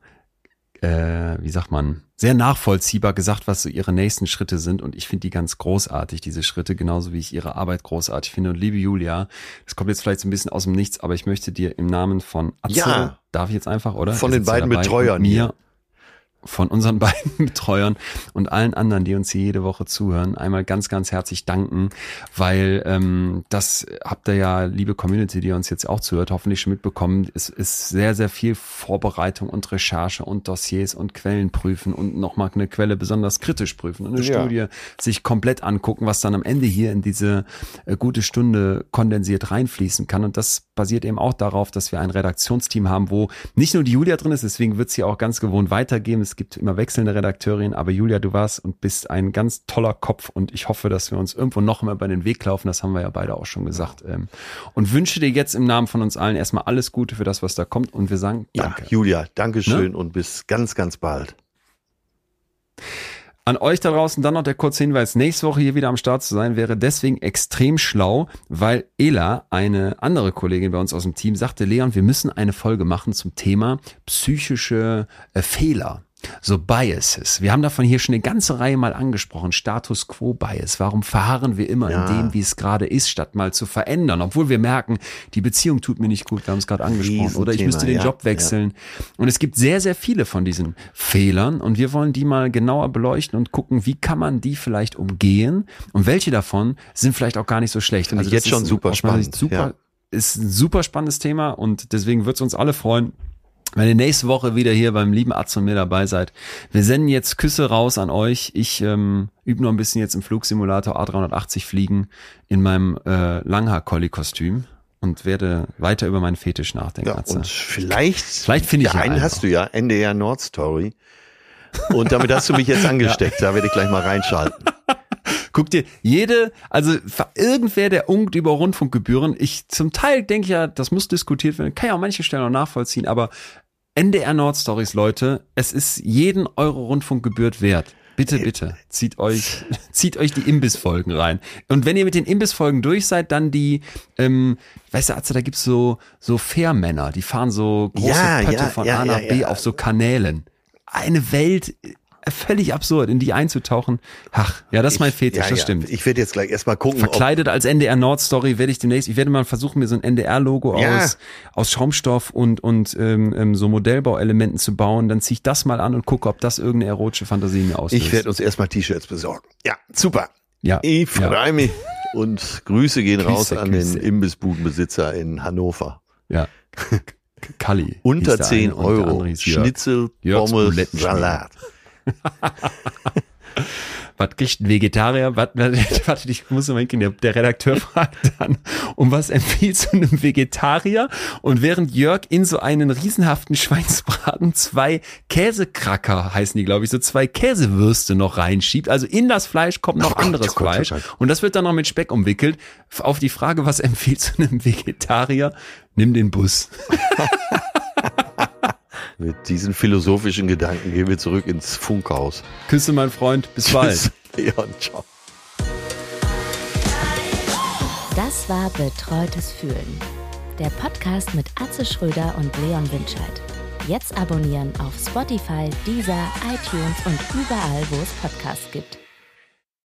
äh, wie sagt man, sehr nachvollziehbar gesagt, was so ihre nächsten Schritte sind. Und ich finde die ganz großartig, diese Schritte, genauso wie ich ihre Arbeit großartig finde. Und liebe Julia, das kommt jetzt vielleicht so ein bisschen aus dem Nichts, aber ich möchte dir im Namen von Atze, ja, darf ich jetzt einfach, oder? Von den beiden Betreuern mir hier von unseren beiden Betreuern und allen anderen, die uns hier jede Woche zuhören, einmal ganz, ganz herzlich danken, weil ähm, das habt ihr ja, liebe Community, die uns jetzt auch zuhört, hoffentlich schon mitbekommen. Es ist sehr, sehr viel Vorbereitung und Recherche und Dossiers und Quellen prüfen und nochmal eine Quelle besonders kritisch prüfen und eine ja. Studie sich komplett angucken, was dann am Ende hier in diese äh, gute Stunde kondensiert reinfließen kann. Und das basiert eben auch darauf, dass wir ein Redaktionsteam haben, wo nicht nur die Julia drin ist, deswegen wird es hier auch ganz gewohnt weitergeben. Es gibt immer wechselnde Redakteurinnen, aber Julia, du warst und bist ein ganz toller Kopf und ich hoffe, dass wir uns irgendwo noch mal bei den Weg laufen. Das haben wir ja beide auch schon gesagt. Ähm, und wünsche dir jetzt im Namen von uns allen erstmal alles Gute für das, was da kommt und wir sagen Danke. Ja, Julia, Dankeschön ne? und bis ganz, ganz bald. An euch da draußen dann noch der kurze Hinweis, nächste Woche hier wieder am Start zu sein, wäre deswegen extrem schlau, weil Ela, eine andere Kollegin bei uns aus dem Team, sagte, Leon, wir müssen eine Folge machen zum Thema psychische äh, Fehler so Biases. Wir haben davon hier schon eine ganze Reihe mal angesprochen. Status Quo Bias. Warum verharren wir immer ja. in dem, wie es gerade ist, statt mal zu verändern? Obwohl wir merken, die Beziehung tut mir nicht gut. Wir haben es gerade angesprochen. Oder ich müsste den ja. Job wechseln. Ja. Und es gibt sehr, sehr viele von diesen Fehlern. Und wir wollen die mal genauer beleuchten und gucken, wie kann man die vielleicht umgehen? Und welche davon sind vielleicht auch gar nicht so schlecht. Finde also jetzt schon super spannend. Super, ist ein super spannendes Thema und deswegen wird es uns alle freuen, wenn ihr nächste Woche wieder hier beim lieben Arzt und mir dabei seid. Wir senden jetzt Küsse raus an euch. Ich ähm, übe noch ein bisschen jetzt im Flugsimulator A380 fliegen in meinem äh, Langhaar-Collie-Kostüm. und werde weiter über meinen Fetisch nachdenken. Ja, und vielleicht, Vielleicht finde ich ja, ja einen einen hast du ja, NDR Nord Story. Und damit hast du mich jetzt angesteckt. Da werde ich gleich mal reinschalten. Guck dir jede, also irgendwer, der ungt über Rundfunkgebühren, ich zum Teil denke ja, das muss diskutiert werden, kann ja auch manche Stellen auch nachvollziehen, aber NDR Nord Stories, Leute, es ist jeden Euro Rundfunkgebühr wert. Bitte, bitte, zieht euch, zieht euch die Imbissfolgen rein. Und wenn ihr mit den Imbissfolgen durch seid, dann die, ähm, weißt du, Atze, da gibt's so, so Fährmänner, die fahren so große Ja, Pötte ja, von ja, A nach B auf so Kanälen. Eine Welt, äh, völlig absurd, in die einzutauchen. Ach, ja, das ist mein Fetisch, ja, das ja. stimmt. Ich werde jetzt gleich erstmal gucken, Verkleidet als NDR Nord Story werde ich demnächst, ich werde mal versuchen, mir so ein NDR-Logo Ja. aus, aus Schaumstoff und, und ähm, ähm, so Modellbauelementen zu bauen. Dann ziehe ich das mal an und gucke, ob das irgendeine erotische Fantasie mir auslöst. ich werde uns erstmal T-Shirts besorgen. Ja, super. ja, Ich freue mich. Und Grüße gehen Grüße, raus an Grüße. den Imbissbudenbesitzer in Hannover. ja. Kalli. Unter hieß der 10 eine und der Euro. Schnitzel, Pommes. Salat. Was kriegt ein Vegetarier? Was, warte, ich muss mal hinken. Der, Redakteur fragt dann, um was empfiehlst du einem Vegetarier? Und während Jörg in so einen riesenhaften Schweinsbraten zwei Käsekracker, heißen die, glaube ich, so zwei Käsewürste noch reinschiebt. Also in das Fleisch kommt noch Oh anderes Gott, Fleisch. Gott. Und das wird dann noch mit Speck umwickelt. Auf die Frage, was empfiehlst du einem Vegetarier? Nimm den Bus. Mit diesen philosophischen Gedanken gehen wir zurück ins Funkhaus. Küsse, mein Freund. Bis bald. Leon, ciao. Das war Betreutes Fühlen. Der Podcast mit Atze Schröder und Leon Winscheid. Jetzt abonnieren auf Spotify, Deezer, iTunes und überall, wo es Podcasts gibt.